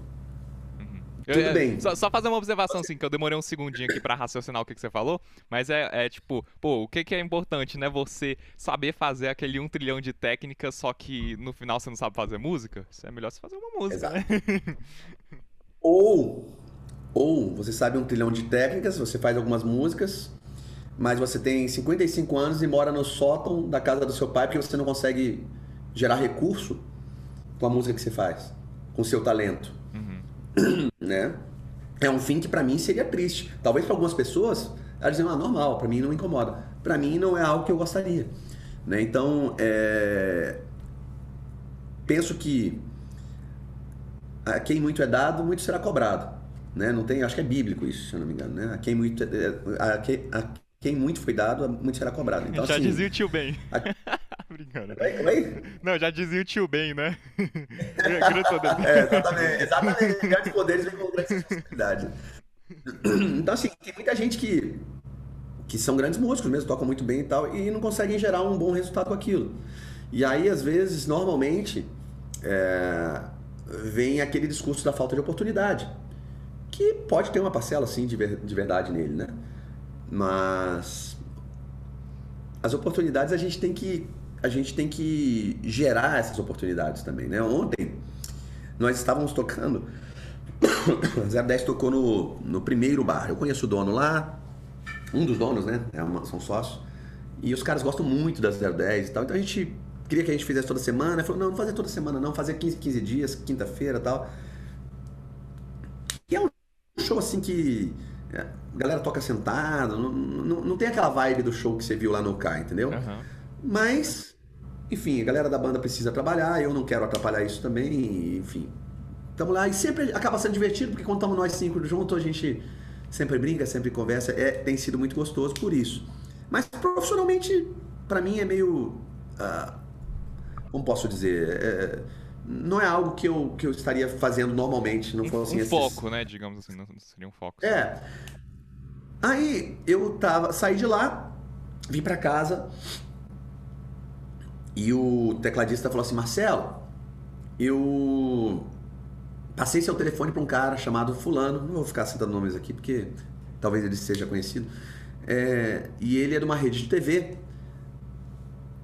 tudo eu, bem. Só, só, fazer uma observação, assim, que eu demorei um segundinho aqui pra raciocinar o que, que você falou, mas é, é tipo, pô, o que, que é importante, né? Você saber fazer aquele um trilhão de técnicas, só que no final você não sabe fazer música? Isso é melhor você fazer uma música, Exato. né? ou, ou você sabe um trilhão de técnicas, você faz algumas músicas, mas você tem 55 anos e mora no sótão da casa do seu pai porque você não consegue gerar recurso com a música que você faz, com o seu talento né? É um fim que para mim seria triste. Talvez para algumas pessoas elas dizem, ah, normal, para mim não incomoda. Para mim não é algo que eu gostaria. Né? Então, é... penso que a quem muito é dado, muito será cobrado. Né? Não tem, acho que é bíblico isso, se eu não me engano. Né? A quem muito, é, a quem, a quem muito foi dado, muito será cobrado. Então, Já assim, dizia o tio Ben. A... Brincando. Oi, oi? Não, já dizia o tio Ben, né? é, exatamente. Exatamente. Grandes poderes vêm com grandes responsabilidades. Então, assim, tem muita gente que, que são grandes músicos mesmo, tocam muito bem e tal, e não conseguem gerar um bom resultado com aquilo. E aí, às vezes, normalmente, é, vem aquele discurso da falta de oportunidade, que pode ter uma parcela, sim, de, ver, de verdade nele, né? Mas as oportunidades a gente tem que a gente tem que gerar essas oportunidades também, né? Ontem nós estávamos tocando 010 tocou no, no primeiro bar. Eu conheço o dono lá, um dos donos, né? É uma, são sócios. E os caras gostam muito das 010 e tal. Então a gente queria que a gente fizesse toda semana. Falou, não, não fazer toda semana, não, fazer 15, 15 dias, quinta-feira e tal. E é um show assim que a galera toca sentado, não, não, não, tem aquela vibe do show que você viu lá no K, entendeu? Uhum. Mas, enfim, a galera da banda precisa trabalhar, eu não quero atrapalhar isso também, enfim. Tamo lá e sempre acaba sendo divertido, porque quando estamos nós cinco juntos, a gente sempre brinca, sempre conversa, é, tem sido muito gostoso por isso. Mas profissionalmente, para mim é meio. Uh, como posso dizer? É, não é algo que eu, que eu estaria fazendo normalmente, não fosse um esses... foco, né? Digamos assim, não seria um foco. É. Aí eu tava, saí de lá, vim para casa e o tecladista falou assim: Marcelo, eu passei seu telefone para um cara chamado Fulano, não vou ficar citando nomes aqui porque talvez ele seja conhecido, é, e ele é de uma rede de TV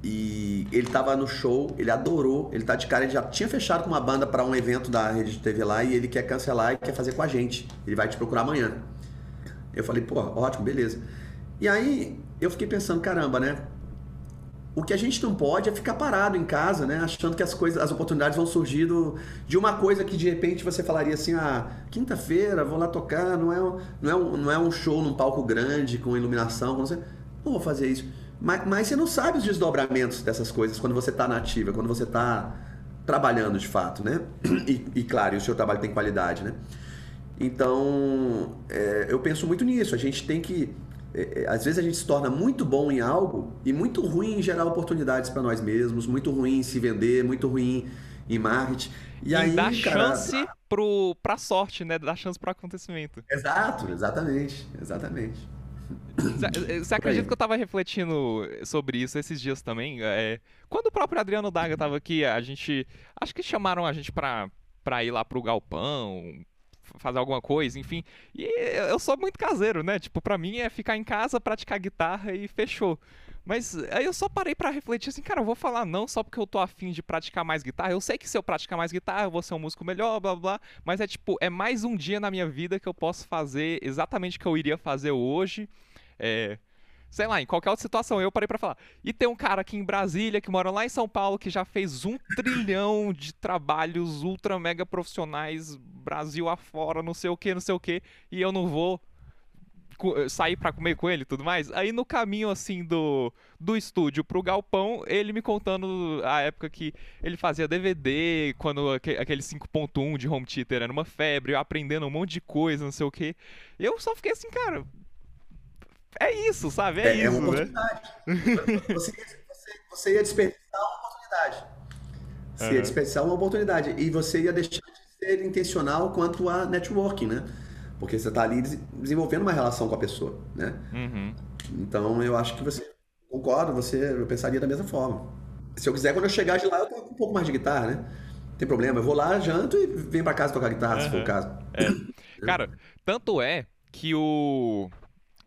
e ele tava no show, ele adorou, ele tá de cara, ele já tinha fechado com uma banda para um evento da rede de TV lá e ele quer cancelar e quer fazer com a gente. Ele vai te procurar amanhã. Eu falei, pô, ótimo, beleza. E aí eu fiquei pensando, caramba, né? O que a gente não pode é ficar parado em casa, né? Achando que as coisas, as oportunidades vão surgir do, de uma coisa que de repente você falaria assim, ah, quinta-feira, vou lá tocar, não é, não, é um, não é um show num palco grande, com iluminação, não, sei, não vou fazer isso. Mas, mas você não sabe os desdobramentos dessas coisas quando você está nativa, quando você está trabalhando de fato, né? E, e, claro, o seu trabalho tem qualidade, né? Então, é, eu penso muito nisso. A gente tem que. É, é, às vezes a gente se torna muito bom em algo e muito ruim em gerar oportunidades para nós mesmos, muito ruim em se vender, muito ruim em marketing. E, e aí, dá cara, chance pro, pra sorte, né? Dá chance pro acontecimento. Exato, exatamente, exatamente. Você acredita que eu tava refletindo sobre isso esses dias também? É, quando o próprio Adriano Daga tava aqui, a gente. Acho que chamaram a gente pra, pra ir lá pro galpão, fazer alguma coisa, enfim. E eu sou muito caseiro, né? Tipo, pra mim é ficar em casa, praticar guitarra e fechou. Mas aí eu só parei para refletir assim, cara, eu vou falar não só porque eu tô afim de praticar mais guitarra. Eu sei que se eu praticar mais guitarra, eu vou ser um músico melhor, blá blá, mas é tipo, é mais um dia na minha vida que eu posso fazer exatamente o que eu iria fazer hoje. É, sei lá, em qualquer outra situação, eu parei para falar. E tem um cara aqui em Brasília, que mora lá em São Paulo, que já fez um trilhão de trabalhos ultra mega profissionais, Brasil afora, não sei o que, não sei o que, e eu não vou sair para comer com ele e tudo mais. Aí no caminho assim do, do estúdio pro galpão, ele me contando a época que ele fazia DVD, quando aquele 5.1 de home theater era uma febre, eu aprendendo um monte de coisa, não sei o que. Eu só fiquei assim, cara, é isso, sabe? É, é, é isso, é uma né? oportunidade. Né? Você, você, você, ia desperdiçar uma oportunidade. Você uhum. ia desperdiçar uma oportunidade. E você ia deixar de ser intencional quanto a networking, né? Porque você está ali desenvolvendo uma relação com a pessoa, né? Uhum. Então eu acho que você concorda, você eu pensaria da mesma forma. Se eu quiser, quando eu chegar de lá, eu toco um pouco mais de guitarra, né? Não tem problema, eu vou lá, janto e venho para casa tocar guitarra, uhum. se for o caso. É. Cara, tanto é que o.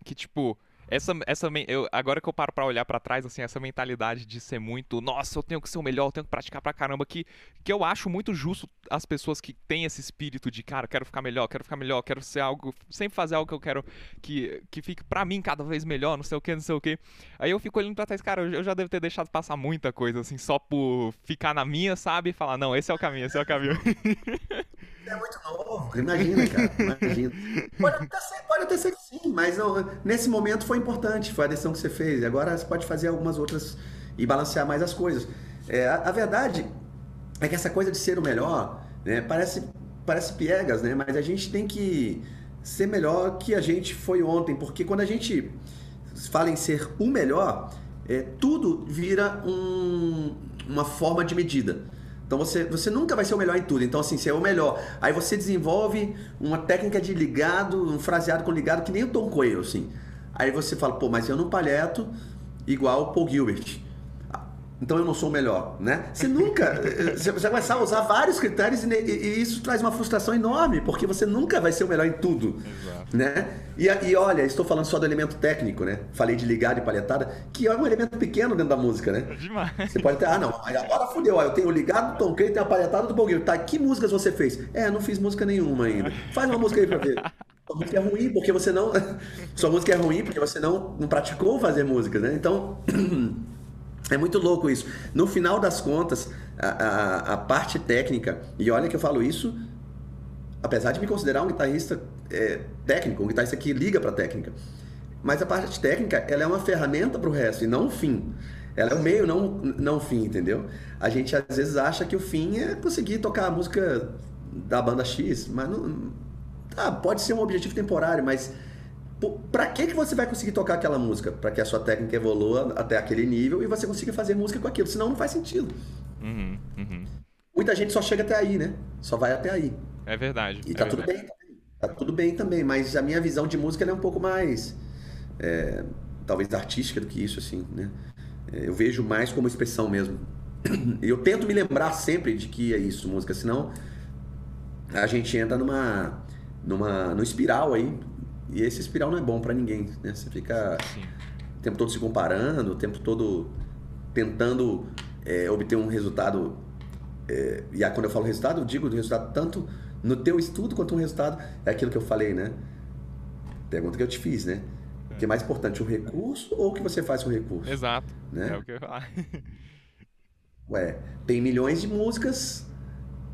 Que tipo essa, essa eu, agora que eu paro para olhar para trás, assim, essa mentalidade de ser muito, nossa, eu tenho que ser o melhor, eu tenho que praticar pra caramba, que, que eu acho muito justo as pessoas que têm esse espírito de, cara, quero ficar melhor, quero ficar melhor, quero ser algo, sempre fazer algo que eu quero que, que fique pra mim cada vez melhor, não sei o que, não sei o que. Aí eu fico olhando pra trás, cara, eu já devo ter deixado passar muita coisa, assim, só por ficar na minha, sabe? E falar, não, esse é o caminho, esse é o caminho. é muito novo, imagina, cara, imagina. Pode até ser, pode até ser que sim, mas não, nesse momento foi importante, foi a decisão que você fez. Agora você pode fazer algumas outras e balancear mais as coisas. É, a, a, verdade é que essa coisa de ser o melhor, né, parece, parece piegas, né, mas a gente tem que ser melhor que a gente foi ontem, porque quando a gente fala em ser o melhor, é, tudo vira um, uma forma de medida. Então você, você nunca vai ser o melhor em tudo. Então, assim, você é o melhor. Aí você desenvolve uma técnica de ligado, um fraseado com ligado, que nem o Tom Coelho, assim. Aí você fala, pô, mas eu não palheto igual o Paul Gilbert então eu não sou o melhor, né? Você nunca, você vai começar a usar vários critérios e, e, isso traz uma frustração enorme, porque você nunca vai ser o melhor em tudo, Exato. né? E, e, olha, estou falando só do elemento técnico, né? Falei de ligado e palhetada, que é um elemento pequeno dentro da música, né? É demais. Você pode ter, ah não, agora fudeu, eu tenho o ligado do Tom Cruise, tenho a palhetada do Bogueiro, tá? Que músicas você fez? É, não fiz música nenhuma ainda. Faz uma música aí pra ver. Sua música é ruim porque você não. Sua música é ruim porque você não, não praticou fazer música, né? Então. É muito louco isso. No final das contas, a, a, a, parte técnica, e olha que eu falo isso, apesar de me considerar um guitarrista é, técnico, um guitarrista que liga para técnica, mas a parte técnica ela é uma ferramenta para o resto e não um fim. Ela é um meio, não não fim, entendeu? A gente às vezes acha que o fim é conseguir tocar a música da banda X, mas não, tá, pode ser um objetivo temporário, mas para que, que você vai conseguir tocar aquela música? Para que a sua técnica evolua até aquele nível e você consiga fazer música com aquilo. Senão não faz sentido. Uhum, uhum. Muita gente só chega até aí, né? Só vai até aí. É verdade. E é tá verdade. tudo bem também. Tá tudo bem também, mas a minha visão de música é um pouco mais. É, talvez artística do que isso, assim, né? É, eu vejo mais como expressão mesmo. Eu tento me lembrar sempre de que é isso, música, senão a gente entra numa, numa, numa espiral aí e esse espiral não é bom para ninguém, né? Você fica Sim. o tempo todo se comparando, o tempo todo tentando é, obter um resultado. É, e aí, quando eu falo resultado, eu digo resultado tanto no teu estudo quanto um resultado. É aquilo que eu falei, né? Pergunta que eu te fiz, né? O que é mais importante, o recurso ou o que você faz com o recurso? Exato. Né? É o que eu falar. Ué, tem milhões de músicas,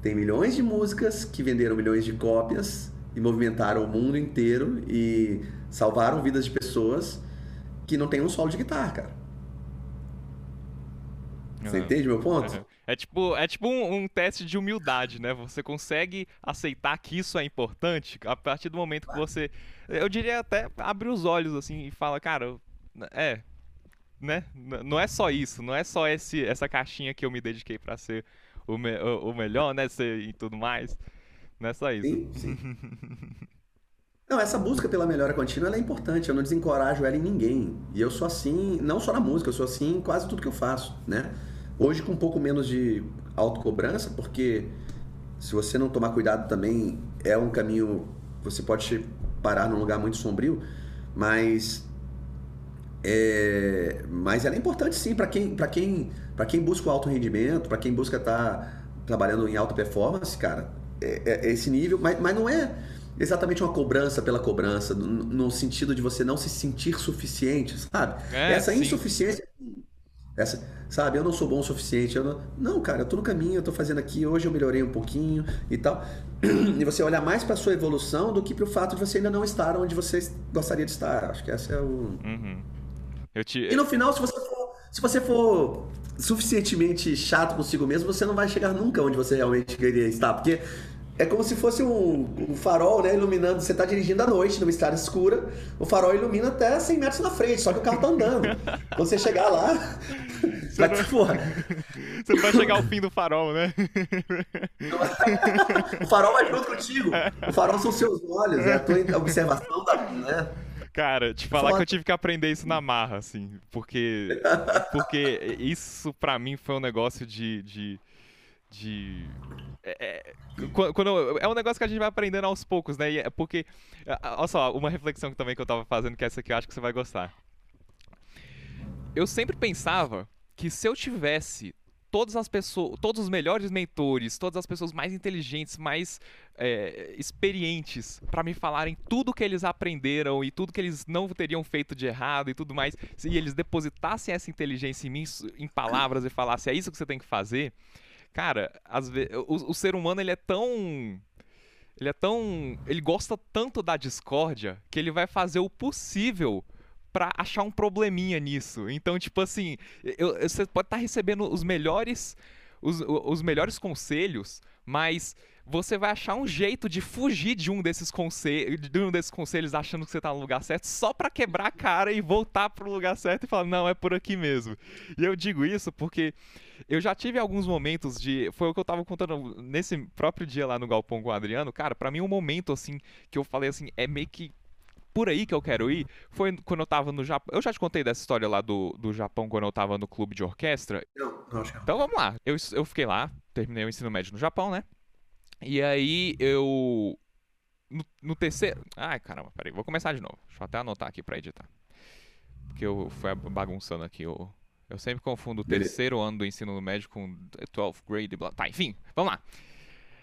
tem milhões de músicas que venderam milhões de cópias e movimentaram o mundo inteiro e salvaram vidas de pessoas que não tem um solo de guitarra, cara. Você uhum. entende meu ponto? Uhum. É tipo, é tipo um, um, teste de humildade, né? Você consegue aceitar que isso é importante a partir do momento que você, eu diria até abre os olhos assim e fala, cara, é, né? Não é só isso, não é só esse, essa caixinha que eu me dediquei para ser o, me, o, o melhor, né? Ser, e tudo mais. Não é só isso. Sim, sim. Não, essa busca pela melhora contínua ela é importante, eu não desencorajo ela em ninguém. E eu sou assim, não só na música, eu sou assim em quase tudo que eu faço, né? Hoje com um pouco menos de autocobrança, porque se você não tomar cuidado também, é um caminho, você pode parar num lugar muito sombrio, mas é, mas ela é importante sim para quem, para quem, para quem busca o alto rendimento, para quem busca estar tá trabalhando em alta performance, cara. É, é, é esse nível, mas, mas não é exatamente uma cobrança pela cobrança, no, no, sentido de você não se sentir suficiente, sabe? É, essa sim. insuficiência. Essa, sabe, eu não sou bom o suficiente. Eu não, não, cara, eu tô no caminho, eu tô fazendo aqui, hoje eu melhorei um pouquinho e tal. E você olhar mais para sua evolução do que para o fato de você ainda não estar onde você gostaria de estar. Acho que essa é o. Uhum. Te... E no final, se você for, se você for suficientemente chato consigo mesmo, você não vai chegar nunca onde você realmente queria estar. Porque é como se fosse um, um, farol, né, iluminando. Você está dirigindo à noite, numa estrada escura, o farol ilumina até 100 metros na frente, só que o carro tá andando. Quando você chegar lá, você vai, não... porra. Você não vai chegar ao fim do farol, né? o farol vai junto contigo. O farol são seus olhos, é a tua observação da, né? Cara, te falar que eu tive que aprender isso na marra, assim, porque porque isso para mim foi um negócio de, de de. É, é, quando, é um negócio que a gente vai aprendendo aos poucos, né? É porque. Olha só, uma reflexão também que eu tava fazendo, que é essa aqui eu acho que você vai gostar. Eu sempre pensava que se eu tivesse todas as pessoas, todos os melhores mentores, todas as pessoas mais inteligentes, mais é, experientes para me falarem tudo que eles aprenderam e tudo que eles não teriam feito de errado e tudo mais, e eles depositassem essa inteligência em mim em palavras e falassem é isso que você tem que fazer, Cara, às vezes, o, o ser humano ele é tão ele é tão. Ele gosta tanto da discórdia que ele vai fazer o possível para achar um probleminha nisso. Então, tipo assim, eu, você pode estar tá recebendo os melhores. Os, os melhores conselhos, mas você vai achar um jeito de fugir de um desses conselhos, de um desses conselhos achando que você tá no lugar certo, só para quebrar a cara e voltar pro lugar certo e falar, não, é por aqui mesmo. E eu digo isso porque eu já tive alguns momentos de. Foi o que eu tava contando nesse próprio dia lá no Galpão com o Adriano. Cara, para mim um momento assim que eu falei assim, é meio que por aí que eu quero ir foi quando eu tava no Japão. Eu já te contei dessa história lá do, do Japão quando eu tava no clube de orquestra. Não, não acho que Então vamos lá. Eu, eu fiquei lá, terminei o ensino médio no Japão, né? E aí eu. No, no terceiro. Ai, caramba, peraí, vou começar de novo. Deixa eu até anotar aqui pra editar. Porque eu fui bagunçando aqui o. Eu sempre confundo o terceiro ano do ensino médio com 12th grade. Blá. Tá, enfim, vamos lá.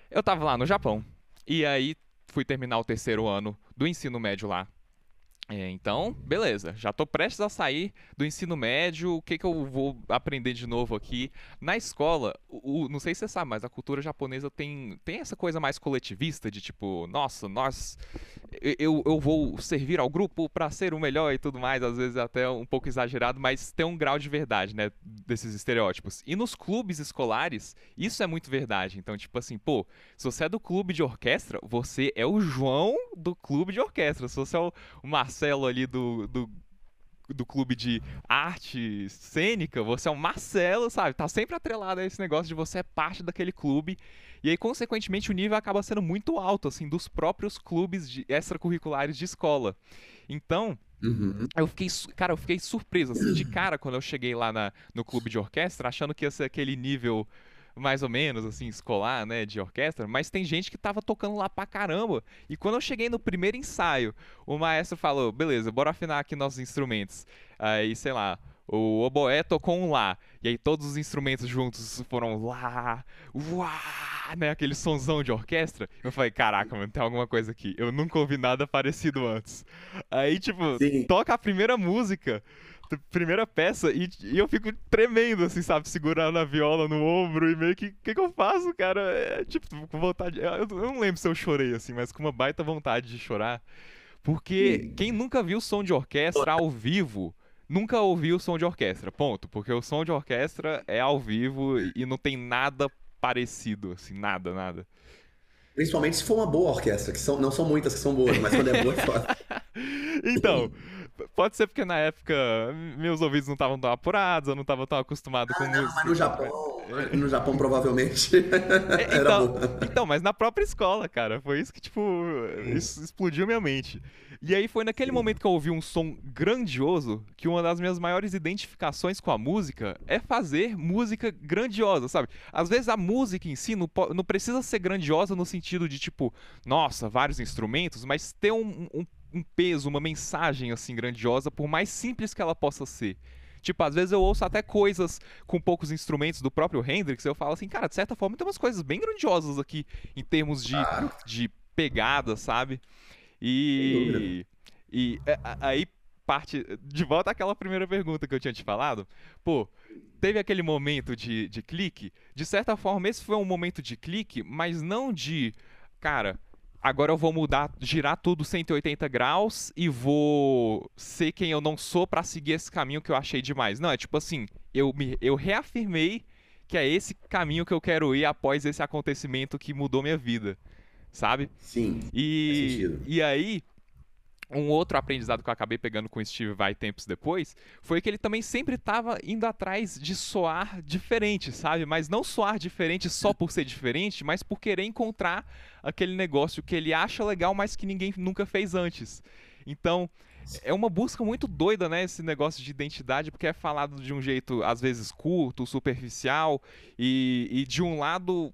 Eu tava lá no Japão. E aí fui terminar o terceiro ano do ensino médio lá. É, então, beleza, já estou prestes a sair do ensino médio. O que, que eu vou aprender de novo aqui? Na escola, o, não sei se você sabe, mas a cultura japonesa tem, tem essa coisa mais coletivista de tipo, nossa, nós. Eu, eu vou servir ao grupo para ser o melhor e tudo mais, às vezes até um pouco exagerado, mas tem um grau de verdade, né? Desses estereótipos. E nos clubes escolares, isso é muito verdade. Então, tipo assim, pô, se você é do clube de orquestra, você é o João do clube de orquestra. Se você é o, o Marcelo Marcelo ali do, do, do clube de arte cênica, você é um Marcelo, sabe? Tá sempre atrelado a esse negócio de você é parte daquele clube. E aí, consequentemente, o nível acaba sendo muito alto, assim, dos próprios clubes de extracurriculares de escola. Então, uhum. eu fiquei, cara, eu fiquei surpreso, assim, de cara quando eu cheguei lá na, no clube de orquestra, achando que ia ser aquele nível mais ou menos, assim, escolar, né, de orquestra, mas tem gente que tava tocando lá pra caramba. E quando eu cheguei no primeiro ensaio, o maestro falou: beleza, bora afinar aqui nossos instrumentos. Aí, sei lá, o oboé tocou um lá. E aí todos os instrumentos juntos foram lá, uá, né? Aquele sonzão de orquestra. Eu falei, caraca, mano, tem alguma coisa aqui. Eu nunca ouvi nada parecido antes. Aí, tipo, Sim. toca a primeira música primeira peça e, e, eu fico tremendo, assim, sabe? Segurando a viola no ombro e meio que. O que, que eu faço, cara? É tipo, com vontade. Eu, eu, não lembro se eu chorei, assim, mas com uma baita vontade de chorar. Porque quem nunca viu som de orquestra ao vivo nunca ouviu som de orquestra, ponto. Porque o som de orquestra é ao vivo e não tem nada parecido, assim, nada, nada. Principalmente se for uma boa orquestra, que são, não são muitas que são boas, mas quando é boa é foda. então, Pode ser porque na época meus ouvidos não estavam tão apurados, eu não estava tão acostumado ah, com não, música. Mas no Japão, no Japão provavelmente. É, então, então, mas na própria escola, cara. Foi isso que, tipo, isso explodiu minha mente. E aí foi naquele momento que eu ouvi um som grandioso que uma das minhas maiores identificações com a música é fazer música grandiosa, sabe? Às vezes a música em si não, não precisa ser grandiosa no sentido de, tipo, nossa, vários instrumentos, mas ter um, um, um peso, uma mensagem assim grandiosa, por mais simples que ela possa ser. Tipo, às vezes eu ouço até coisas com poucos instrumentos do próprio Hendrix, eu falo assim, cara, de certa forma tem umas coisas bem grandiosas aqui em termos de, de pegada, sabe? E. E é, aí parte. De volta àquela primeira pergunta que eu tinha te falado. Pô, teve aquele momento de, de clique. De certa forma, esse foi um momento de clique, mas não de. Cara, agora eu vou mudar, girar tudo 180 graus e vou ser quem eu não sou para seguir esse caminho que eu achei demais. Não, é tipo assim, eu, me, eu reafirmei que é esse caminho que eu quero ir após esse acontecimento que mudou minha vida sabe? Sim. E, e aí, um outro aprendizado que eu acabei pegando com o Steve Vai tempos depois foi que ele também sempre estava indo atrás de soar diferente, sabe? Mas não soar diferente só por ser diferente, mas por querer encontrar aquele negócio que ele acha legal, mas que ninguém nunca fez antes. Então, é uma busca muito doida, né? Esse negócio de identidade, porque é falado de um jeito, às vezes, curto, superficial, e, e de um lado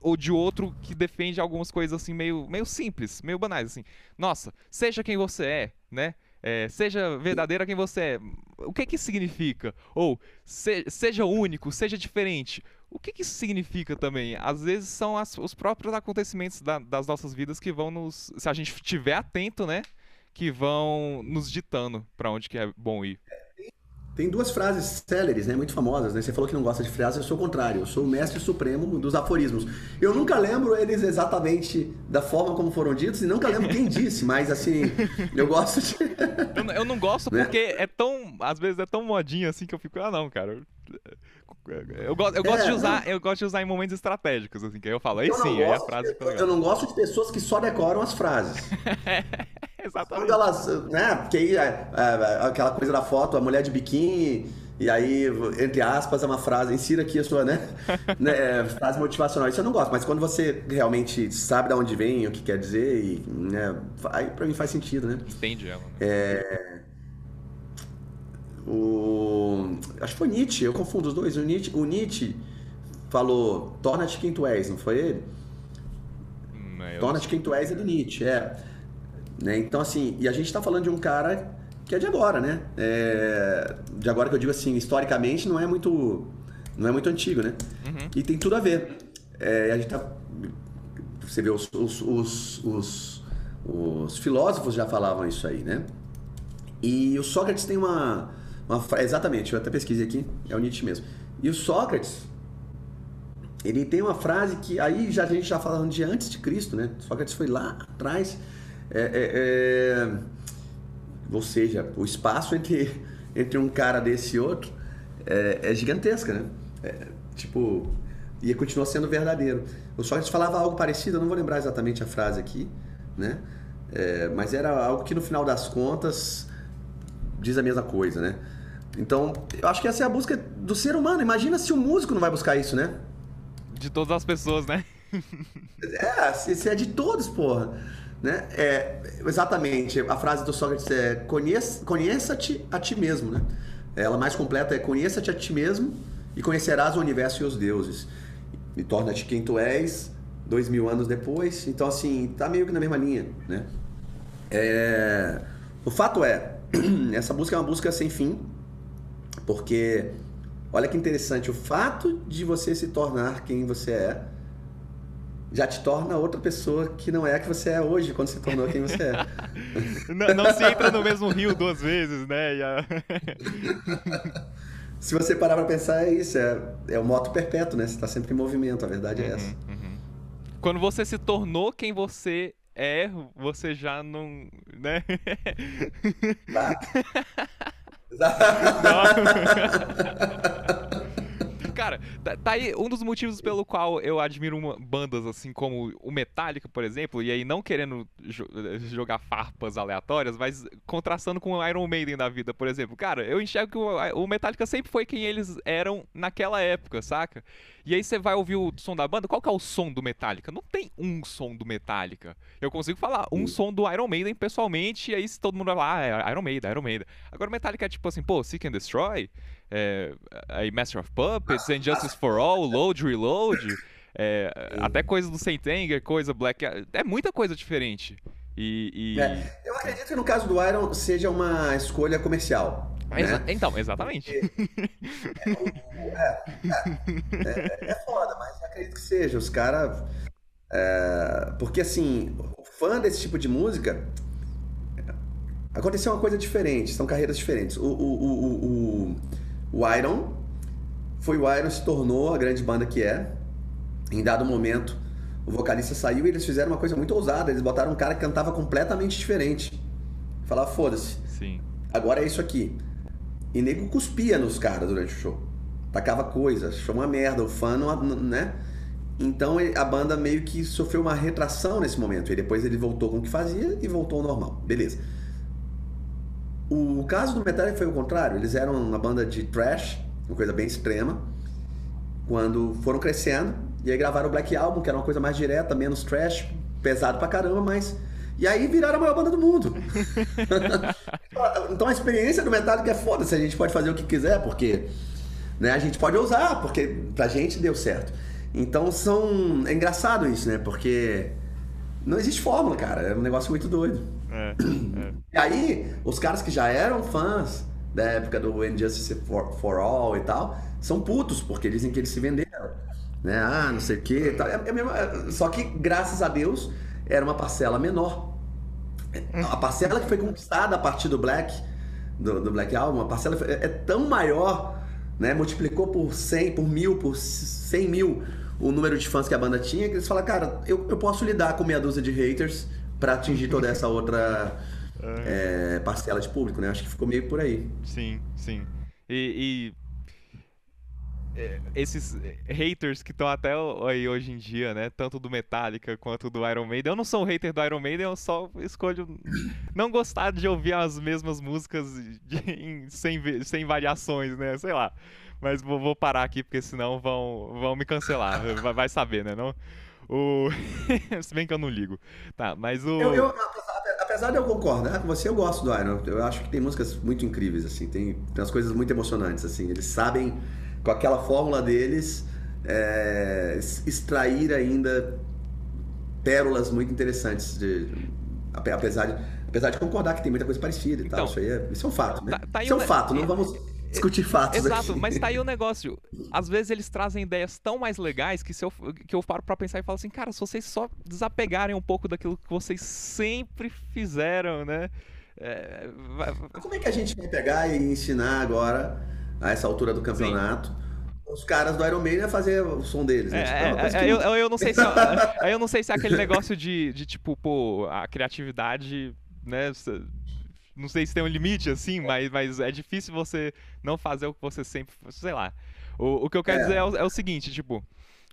ou de outro que defende algumas coisas assim meio, meio simples, meio banais, assim. Nossa, seja quem você é, né? É, seja verdadeira quem você é. O que que significa? Ou se, seja único, seja diferente. O que que isso significa também? Às vezes são as, os próprios acontecimentos da, das nossas vidas que vão nos, se a gente estiver atento, né, que vão nos ditando para onde que é bom ir. Tem duas frases céleres, né, muito famosas, né? Você falou que não gosta de frases, eu sou o contrário, eu sou o mestre supremo dos aforismos. Eu nunca lembro eles exatamente da forma como foram ditos e nunca lembro quem disse, mas assim, eu gosto de... eu, eu, não gosto né? porque é tão, às vezes é tão modinho assim que eu fico, ah não, cara, eu, gosto, eu gosto é, de usar, não... eu gosto de usar em momentos estratégicos, assim, que aí eu falo, aí sim, aí a frase de, Eu não gosto de pessoas que só decoram as frases. Exatamente. Quando elas, né, porque aí é, é, aquela coisa da foto, a mulher de biquíni, e aí, entre aspas, é uma frase, insira aqui a sua, né, né frase motivacional. Isso eu não gosto, mas quando você realmente sabe de onde vem, o que quer dizer, e, né, aí pra mim faz sentido, né? Entende ela. Né? É... O... Acho que foi Nietzsche, eu confundo os dois. O Nietzsche, o Nietzsche falou, torna-te quem tu és, não foi ele? Hum, torna-te quem tu és é do Nietzsche, é. Né? Então, assim, e a gente está falando de um cara que é de agora, né? É, de agora que eu digo assim, historicamente não é muito, não é muito antigo, né? Uhum. E tem tudo a ver. É, a gente tá, você vê, os, os, os, os, os filósofos já falavam isso aí, né? E o Sócrates tem uma, exatamente, eu até pesquisei aqui, é o Nietzsche mesmo. E o Sócrates, ele tem uma frase que aí já a gente já falando de antes de Cristo, né? Sócrates foi lá atrás é, é, é, ou seja, o espaço entre, entre um cara desse e outro é, é gigantesca, né? É, tipo, e continua sendo verdadeiro. O Sócrates falava algo parecido, eu não vou lembrar exatamente a frase aqui, né? É, mas era algo que no final das contas diz a mesma coisa, né? Então, eu acho que essa é a busca do ser humano. Imagina se o músico não vai buscar isso, né? De todas as pessoas, né? é, se, é de todos, porra. Né? É, exatamente, a frase do Sócrates é conheça-te a ti mesmo. Né? Ela mais completa é conheça-te a ti mesmo e conhecerás o universo e os deuses. E torna-te quem tu és dois mil anos depois. Então, assim, tá meio que na mesma linha. Né? É, o fato é, essa busca é uma busca sem fim, porque olha que interessante, o fato de você se tornar quem você é já te torna outra pessoa que não é a que você é hoje, quando se tornou quem você é. não, não, se entra no mesmo rio duas vezes, né? A... se você parar pra pensar, é isso. É, é o moto perpétuo, né? Você tá sempre em movimento, a verdade é uhum, essa. Uhum. Quando você se tornou quem você é, você já não. né? Exatamente. Cara, tá, tá, aí um dos motivos pelo qual eu admiro uma, bandas assim como o Metallica, por exemplo, e aí não querendo jo jogar farpas aleatórias, mas contrastando com o Iron Maiden da vida, por exemplo. Cara, eu enxergo que o, o Metallica sempre foi quem eles eram naquela época, saca? E aí você vai ouvir o som da banda, qual que é o som do Metallica? Não tem um som do Metallica. Eu consigo falar um som do Iron Maiden pessoalmente, e aí todo mundo vai falar, ah, é Iron Maiden, Iron Maiden. Agora o Metallica é tipo assim, pô, Seek and Destroy, é, aí Master of Puppets, Injustice for All, Load, Reload, é, até coisa do Saint Anger, coisa Black... É muita coisa diferente. E, e... É, eu acredito que no caso do Iron seja uma escolha comercial. Né? Então, exatamente. É, é, é, é, foda, mas acredito que seja. Os caras. É, porque assim, o fã desse tipo de música. Aconteceu uma coisa diferente, são carreiras diferentes. O, o, o, o, o Iron foi o Iron se tornou a grande banda que é. Em dado momento, o vocalista saiu e eles fizeram uma coisa muito ousada. Eles botaram um cara que cantava completamente diferente. Falar, foda-se. Sim. Agora é isso aqui. E nego cuspia nos caras durante o show. Tacava coisas, achou uma merda, o fã não, né? Então a banda meio que sofreu uma retração nesse momento. E depois ele voltou com o que fazia e voltou ao normal. Beleza. O caso do Metallica foi o contrário. Eles eram uma banda de trash, uma coisa bem extrema. Quando foram crescendo, e aí gravaram o Black Album, que era uma coisa mais direta, menos trash, pesado pra caramba, mas e aí viraram a maior banda do mundo. então a experiência do Metallica é foda, se a gente pode fazer o que quiser, porque né, a gente pode usar, porque pra gente deu certo. Então são. É engraçado isso, né? Porque não existe fórmula, cara. É um negócio muito doido. É, é. E aí, os caras que já eram fãs da época do Injustice for, for All e tal, são putos, porque dizem que eles se venderam. Né? Ah, não sei o quê. Tal. É, é mesmo, é, só que, graças a Deus, era uma parcela menor. A parcela que foi conquistada a partir do Black, do, do Black Album, a parcela é, é tão maior, né? Multiplicou por 100, por mil, por 100 mil o número de fãs que a banda tinha, que eles falaram, cara, eu, eu posso lidar com meia dúzia de haters para atingir toda essa outra é, parcela de público, né? Acho que ficou meio por aí. Sim, sim. E, e é, esses haters que estão até aí hoje em dia, né? Tanto do Metallica quanto do Iron Maiden. Eu não sou um hater do Iron Maiden, eu só escolho não gostar de ouvir as mesmas músicas de, em, sem, sem variações, né? Sei lá. Mas vou, vou, parar aqui porque senão vão, vão me cancelar. Vai, vai saber, né? Não? O... Se bem que eu não ligo. Tá, mas o. Eu, eu, apesar de eu concordar com você, eu gosto do Iron. Eu acho que tem músicas muito incríveis, assim. Tem, tem umas coisas muito emocionantes, assim. Eles sabem com aquela fórmula deles, é, extrair ainda pérolas muito interessantes, de, apesar, de, apesar de concordar que tem muita coisa parecida e então, tal. Isso, aí é, isso é um fato, né? Tá, tá isso é um fato, não vamos discutir fatos Exato, aqui. mas tá aí o negócio. Às vezes eles trazem ideias tão mais legais que, se eu, que eu paro pra pensar e falo assim, cara, se vocês só desapegarem um pouco daquilo que vocês sempre fizeram, né? É. Como é que a gente vai pegar e ensinar agora a essa altura do campeonato. Sim. Os caras do Iron Maiden a fazer o som deles, né? É, tipo, é, é, eu, eu, não sei se é, eu não sei se é aquele negócio de, de tipo, pô, a criatividade, né? Não sei se tem um limite assim, mas, mas é difícil você não fazer o que você sempre. Sei lá. O, o que eu quero é. dizer é o, é o, seguinte, tipo,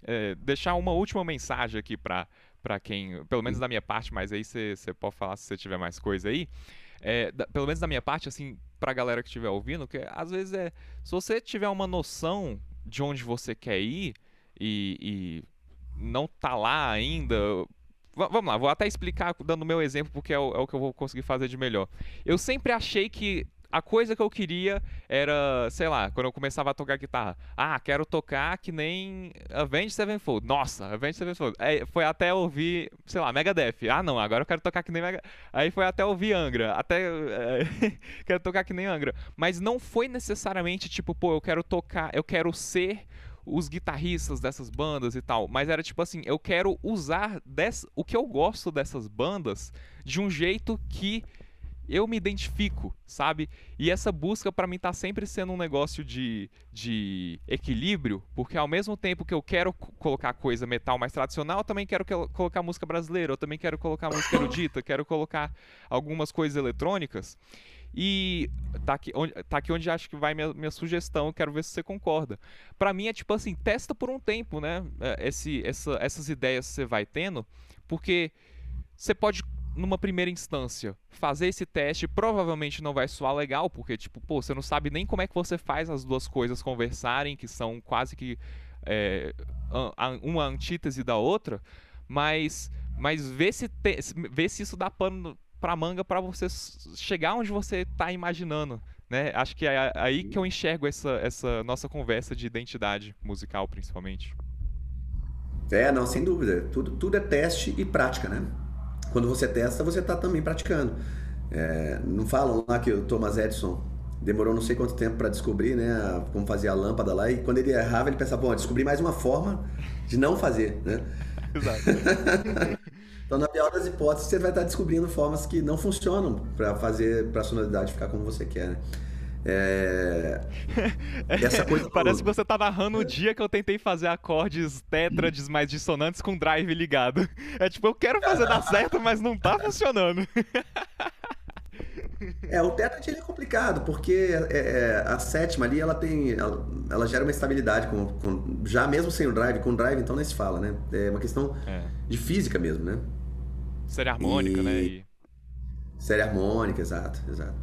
é, deixar uma última mensagem aqui pra, pra quem. Pelo menos da minha parte, mas aí você pode falar se você tiver mais coisa aí. É, da, pelo menos da minha parte, assim, pra galera que estiver ouvindo, que às vezes é. Se você tiver uma noção de onde você quer ir e, e não tá lá ainda. Vamos lá, vou até explicar dando o meu exemplo, porque é o, é o que eu vou conseguir fazer de melhor. Eu sempre achei que a coisa que eu queria era, sei lá, quando eu começava a tocar guitarra, ah, quero tocar que nem Avenged Sevenfold. Nossa, Avenged Sevenfold. Aí foi até ouvir, sei lá, Megadeth. Ah, não, agora eu quero tocar que nem Mega... Aí foi até ouvir Angra, até é, quero tocar que nem Angra, mas não foi necessariamente tipo, pô, eu quero tocar, eu quero ser os guitarristas dessas bandas e tal, mas era tipo assim, eu quero usar des... o que eu gosto dessas bandas de um jeito que eu me identifico, sabe? E essa busca para mim tá sempre sendo um negócio de, de equilíbrio, porque ao mesmo tempo que eu quero colocar coisa metal mais tradicional, eu também quero que colocar música brasileira, eu também quero colocar música erudita, quero colocar algumas coisas eletrônicas. E tá aqui onde, tá aqui onde acho que vai minha, minha sugestão, quero ver se você concorda. Para mim é tipo assim, testa por um tempo, né? É, esse, essa, essas ideias que você vai tendo, porque você pode numa primeira instância, fazer esse teste provavelmente não vai soar legal, porque, tipo, pô, você não sabe nem como é que você faz as duas coisas conversarem, que são quase que é, uma antítese da outra, mas, mas vê, se te, vê se isso dá pano pra manga para você chegar onde você tá imaginando. Né? Acho que é aí que eu enxergo essa, essa nossa conversa de identidade musical, principalmente. É, não, sem dúvida. Tudo, tudo é teste e prática, né? Quando você testa, você está também praticando. É, não falam lá que o Thomas Edison demorou não sei quanto tempo para descobrir, né, como fazer a lâmpada lá, e quando ele errava, ele pensava, bom, descobri mais uma forma de não fazer, né? Exato. então, na pior das hipóteses, você vai estar descobrindo formas que não funcionam para fazer para a sonoridade ficar como você quer, né? É... Essa coisa Parece que você tá narrando o dia que eu tentei fazer acordes tétrades mais dissonantes com drive ligado. É tipo, eu quero fazer dar certo, mas não tá funcionando. É, o tétrade é complicado, porque é, é, a sétima ali, ela tem. Ela, ela gera uma estabilidade, com, com, já mesmo sem o drive, com o drive então nem se fala, né? É uma questão é. de física mesmo, né? Série harmônica, né? e... né? E... Série harmônica, exato, exato.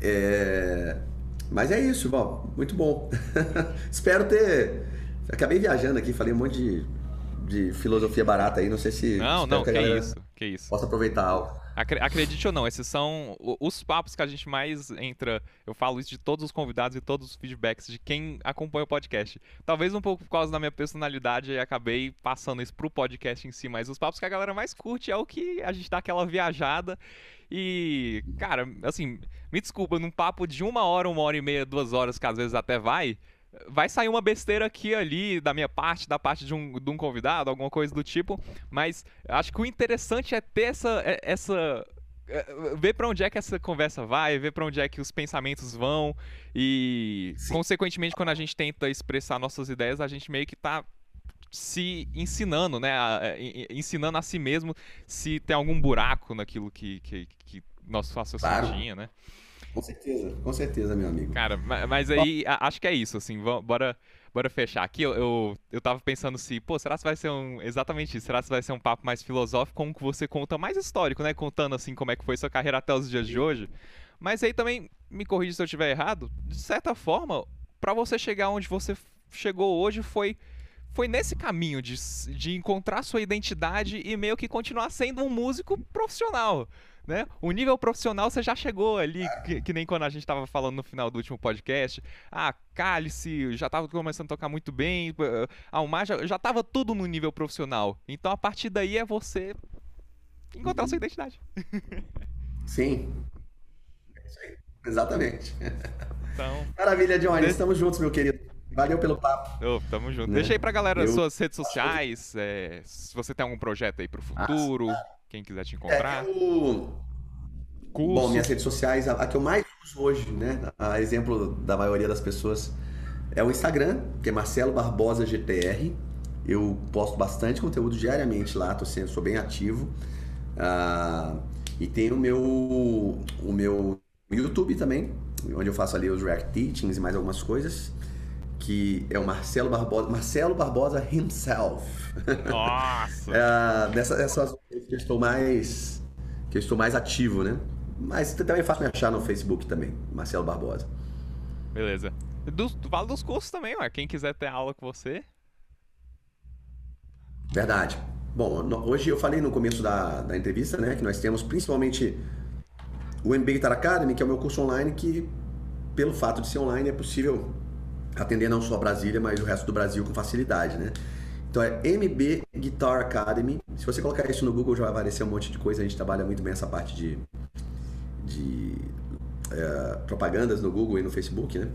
É... Mas é isso, bom, muito bom. Espero ter. Acabei viajando aqui, falei um monte de, de filosofia barata aí, não sei se. Não, não, que, que isso, que isso. Posso aproveitar algo. Acredite ou não, esses são os papos que a gente mais entra. Eu falo isso de todos os convidados e todos os feedbacks de quem acompanha o podcast. Talvez um pouco por causa da minha personalidade, acabei passando isso pro podcast em si, mas os papos que a galera mais curte é o que a gente dá aquela viajada. E, cara, assim, me desculpa, num papo de uma hora, uma hora e meia, duas horas, que às vezes até vai, vai sair uma besteira aqui ali da minha parte, da parte de um, de um convidado, alguma coisa do tipo, mas acho que o interessante é ter essa, é, essa é, ver para onde é que essa conversa vai, ver para onde é que os pensamentos vão e Sim. consequentemente quando a gente tenta expressar nossas ideias, a gente meio que tá se ensinando, né, ensinando a si mesmo se tem algum buraco naquilo que, que, que nosso raciocínio claro. tinha, né? Com certeza, com certeza, meu amigo. Cara, mas aí acho que é isso, assim, bora, bora fechar. Aqui eu, eu, eu tava pensando se, pô, será que vai ser um. Exatamente isso, será que vai ser um papo mais filosófico, como que você conta mais histórico, né? Contando assim como é que foi sua carreira até os dias de hoje. Mas aí também, me corrija se eu estiver errado, de certa forma, para você chegar onde você chegou hoje foi foi nesse caminho de, de encontrar sua identidade e meio que continuar sendo um músico profissional né? O nível profissional você já chegou ali, que, que nem quando a gente estava falando no final do último podcast. Ah, Cálice já estava começando a tocar muito bem, Almar já, já tava tudo no nível profissional. Então a partir daí é você encontrar sua identidade. Sim. Exatamente. Então, Maravilha, Johnny. Estamos juntos, meu querido. Valeu pelo papo. Oh, tamo junto. Né? Deixa aí pra galera Eu... suas redes sociais, é, se você tem algum projeto aí pro ah, futuro. Ah, quem quiser te encontrar. É, eu... Bom, minhas redes sociais, a, a, que eu mais uso hoje, né? A exemplo da maioria das pessoas, é o Instagram, que é Marcelo Barbosa GTR. Eu posto bastante conteúdo diariamente lá, tô sendo, sou bem ativo. Ah, e tem o meu, o meu YouTube também, onde eu faço ali os React Teachings e mais algumas coisas que é o Marcelo Barbosa, Marcelo Barbosa himself. Nossa! é, nessa, essas que eu estou mais que eu estou mais ativo, né? Mas também é fácil me achar no Facebook também, Marcelo Barbosa. Beleza. Do, fala dos cursos também, ué. Quem quiser ter aula com você. Verdade. Bom, hoje eu falei no começo da, da entrevista, né, que nós temos principalmente o MB Guitar Academy, que é o meu curso online, que pelo fato de ser online é possível atender não só Brasília, mas o resto do Brasil com facilidade, né? Então é MB Guitar Academy. Se você colocar isso no Google já vai aparecer um monte de coisa. A gente trabalha muito bem essa parte de, de é, propagandas no Google e no Facebook, né?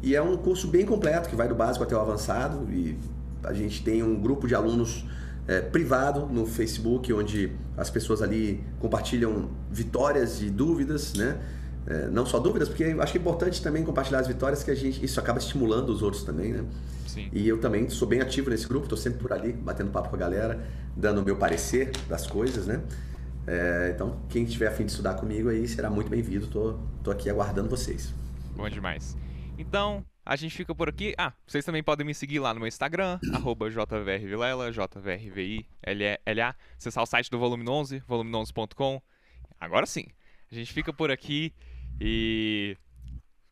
E é um curso bem completo que vai do básico até o avançado. E a gente tem um grupo de alunos é, privado no Facebook onde as pessoas ali compartilham vitórias e dúvidas, né? É, não só dúvidas, porque acho que é importante também compartilhar as vitórias, que a gente isso acaba estimulando os outros também, né? Sim. E eu também sou bem ativo nesse grupo, estou sempre por ali, batendo papo com a galera, dando o meu parecer das coisas, né? É, então, quem tiver afim de estudar comigo aí será muito bem-vindo. Tô, tô aqui aguardando vocês. Bom demais. Então, a gente fica por aqui. Ah, vocês também podem me seguir lá no meu Instagram, arroba jvrvilela, jvrvila. Acessar o site do Volume 11, volume11.com. Agora sim. A gente fica por aqui e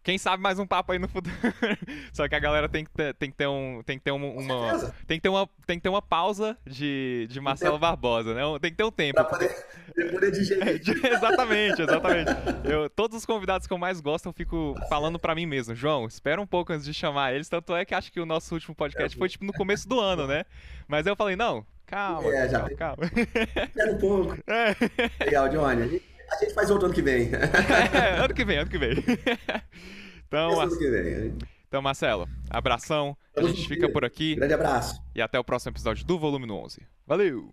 quem sabe mais um papo aí no futuro. Só que a galera tem que ter, tem que ter um. Tem que ter uma. uma tem, que ter uma tem que ter uma pausa de, de Marcelo Barbosa, né? Tem que ter um tempo. Pra poder, poder digerir. exatamente, exatamente. Eu, todos os convidados que eu mais gosto, eu fico falando para mim mesmo, João, espera um pouco antes de chamar eles. Tanto é que acho que o nosso último podcast foi tipo no começo do ano, né? Mas eu falei, não, calma, é, calma, já... calma. Espera um pouco. É. Legal, Johnny. A gente faz outro ano que vem. É, ano que vem, ano que vem. Então, ano que vem. Então, Marcelo, abração. A gente fica por aqui. Grande abraço. E até o próximo episódio do Volume 11. Valeu!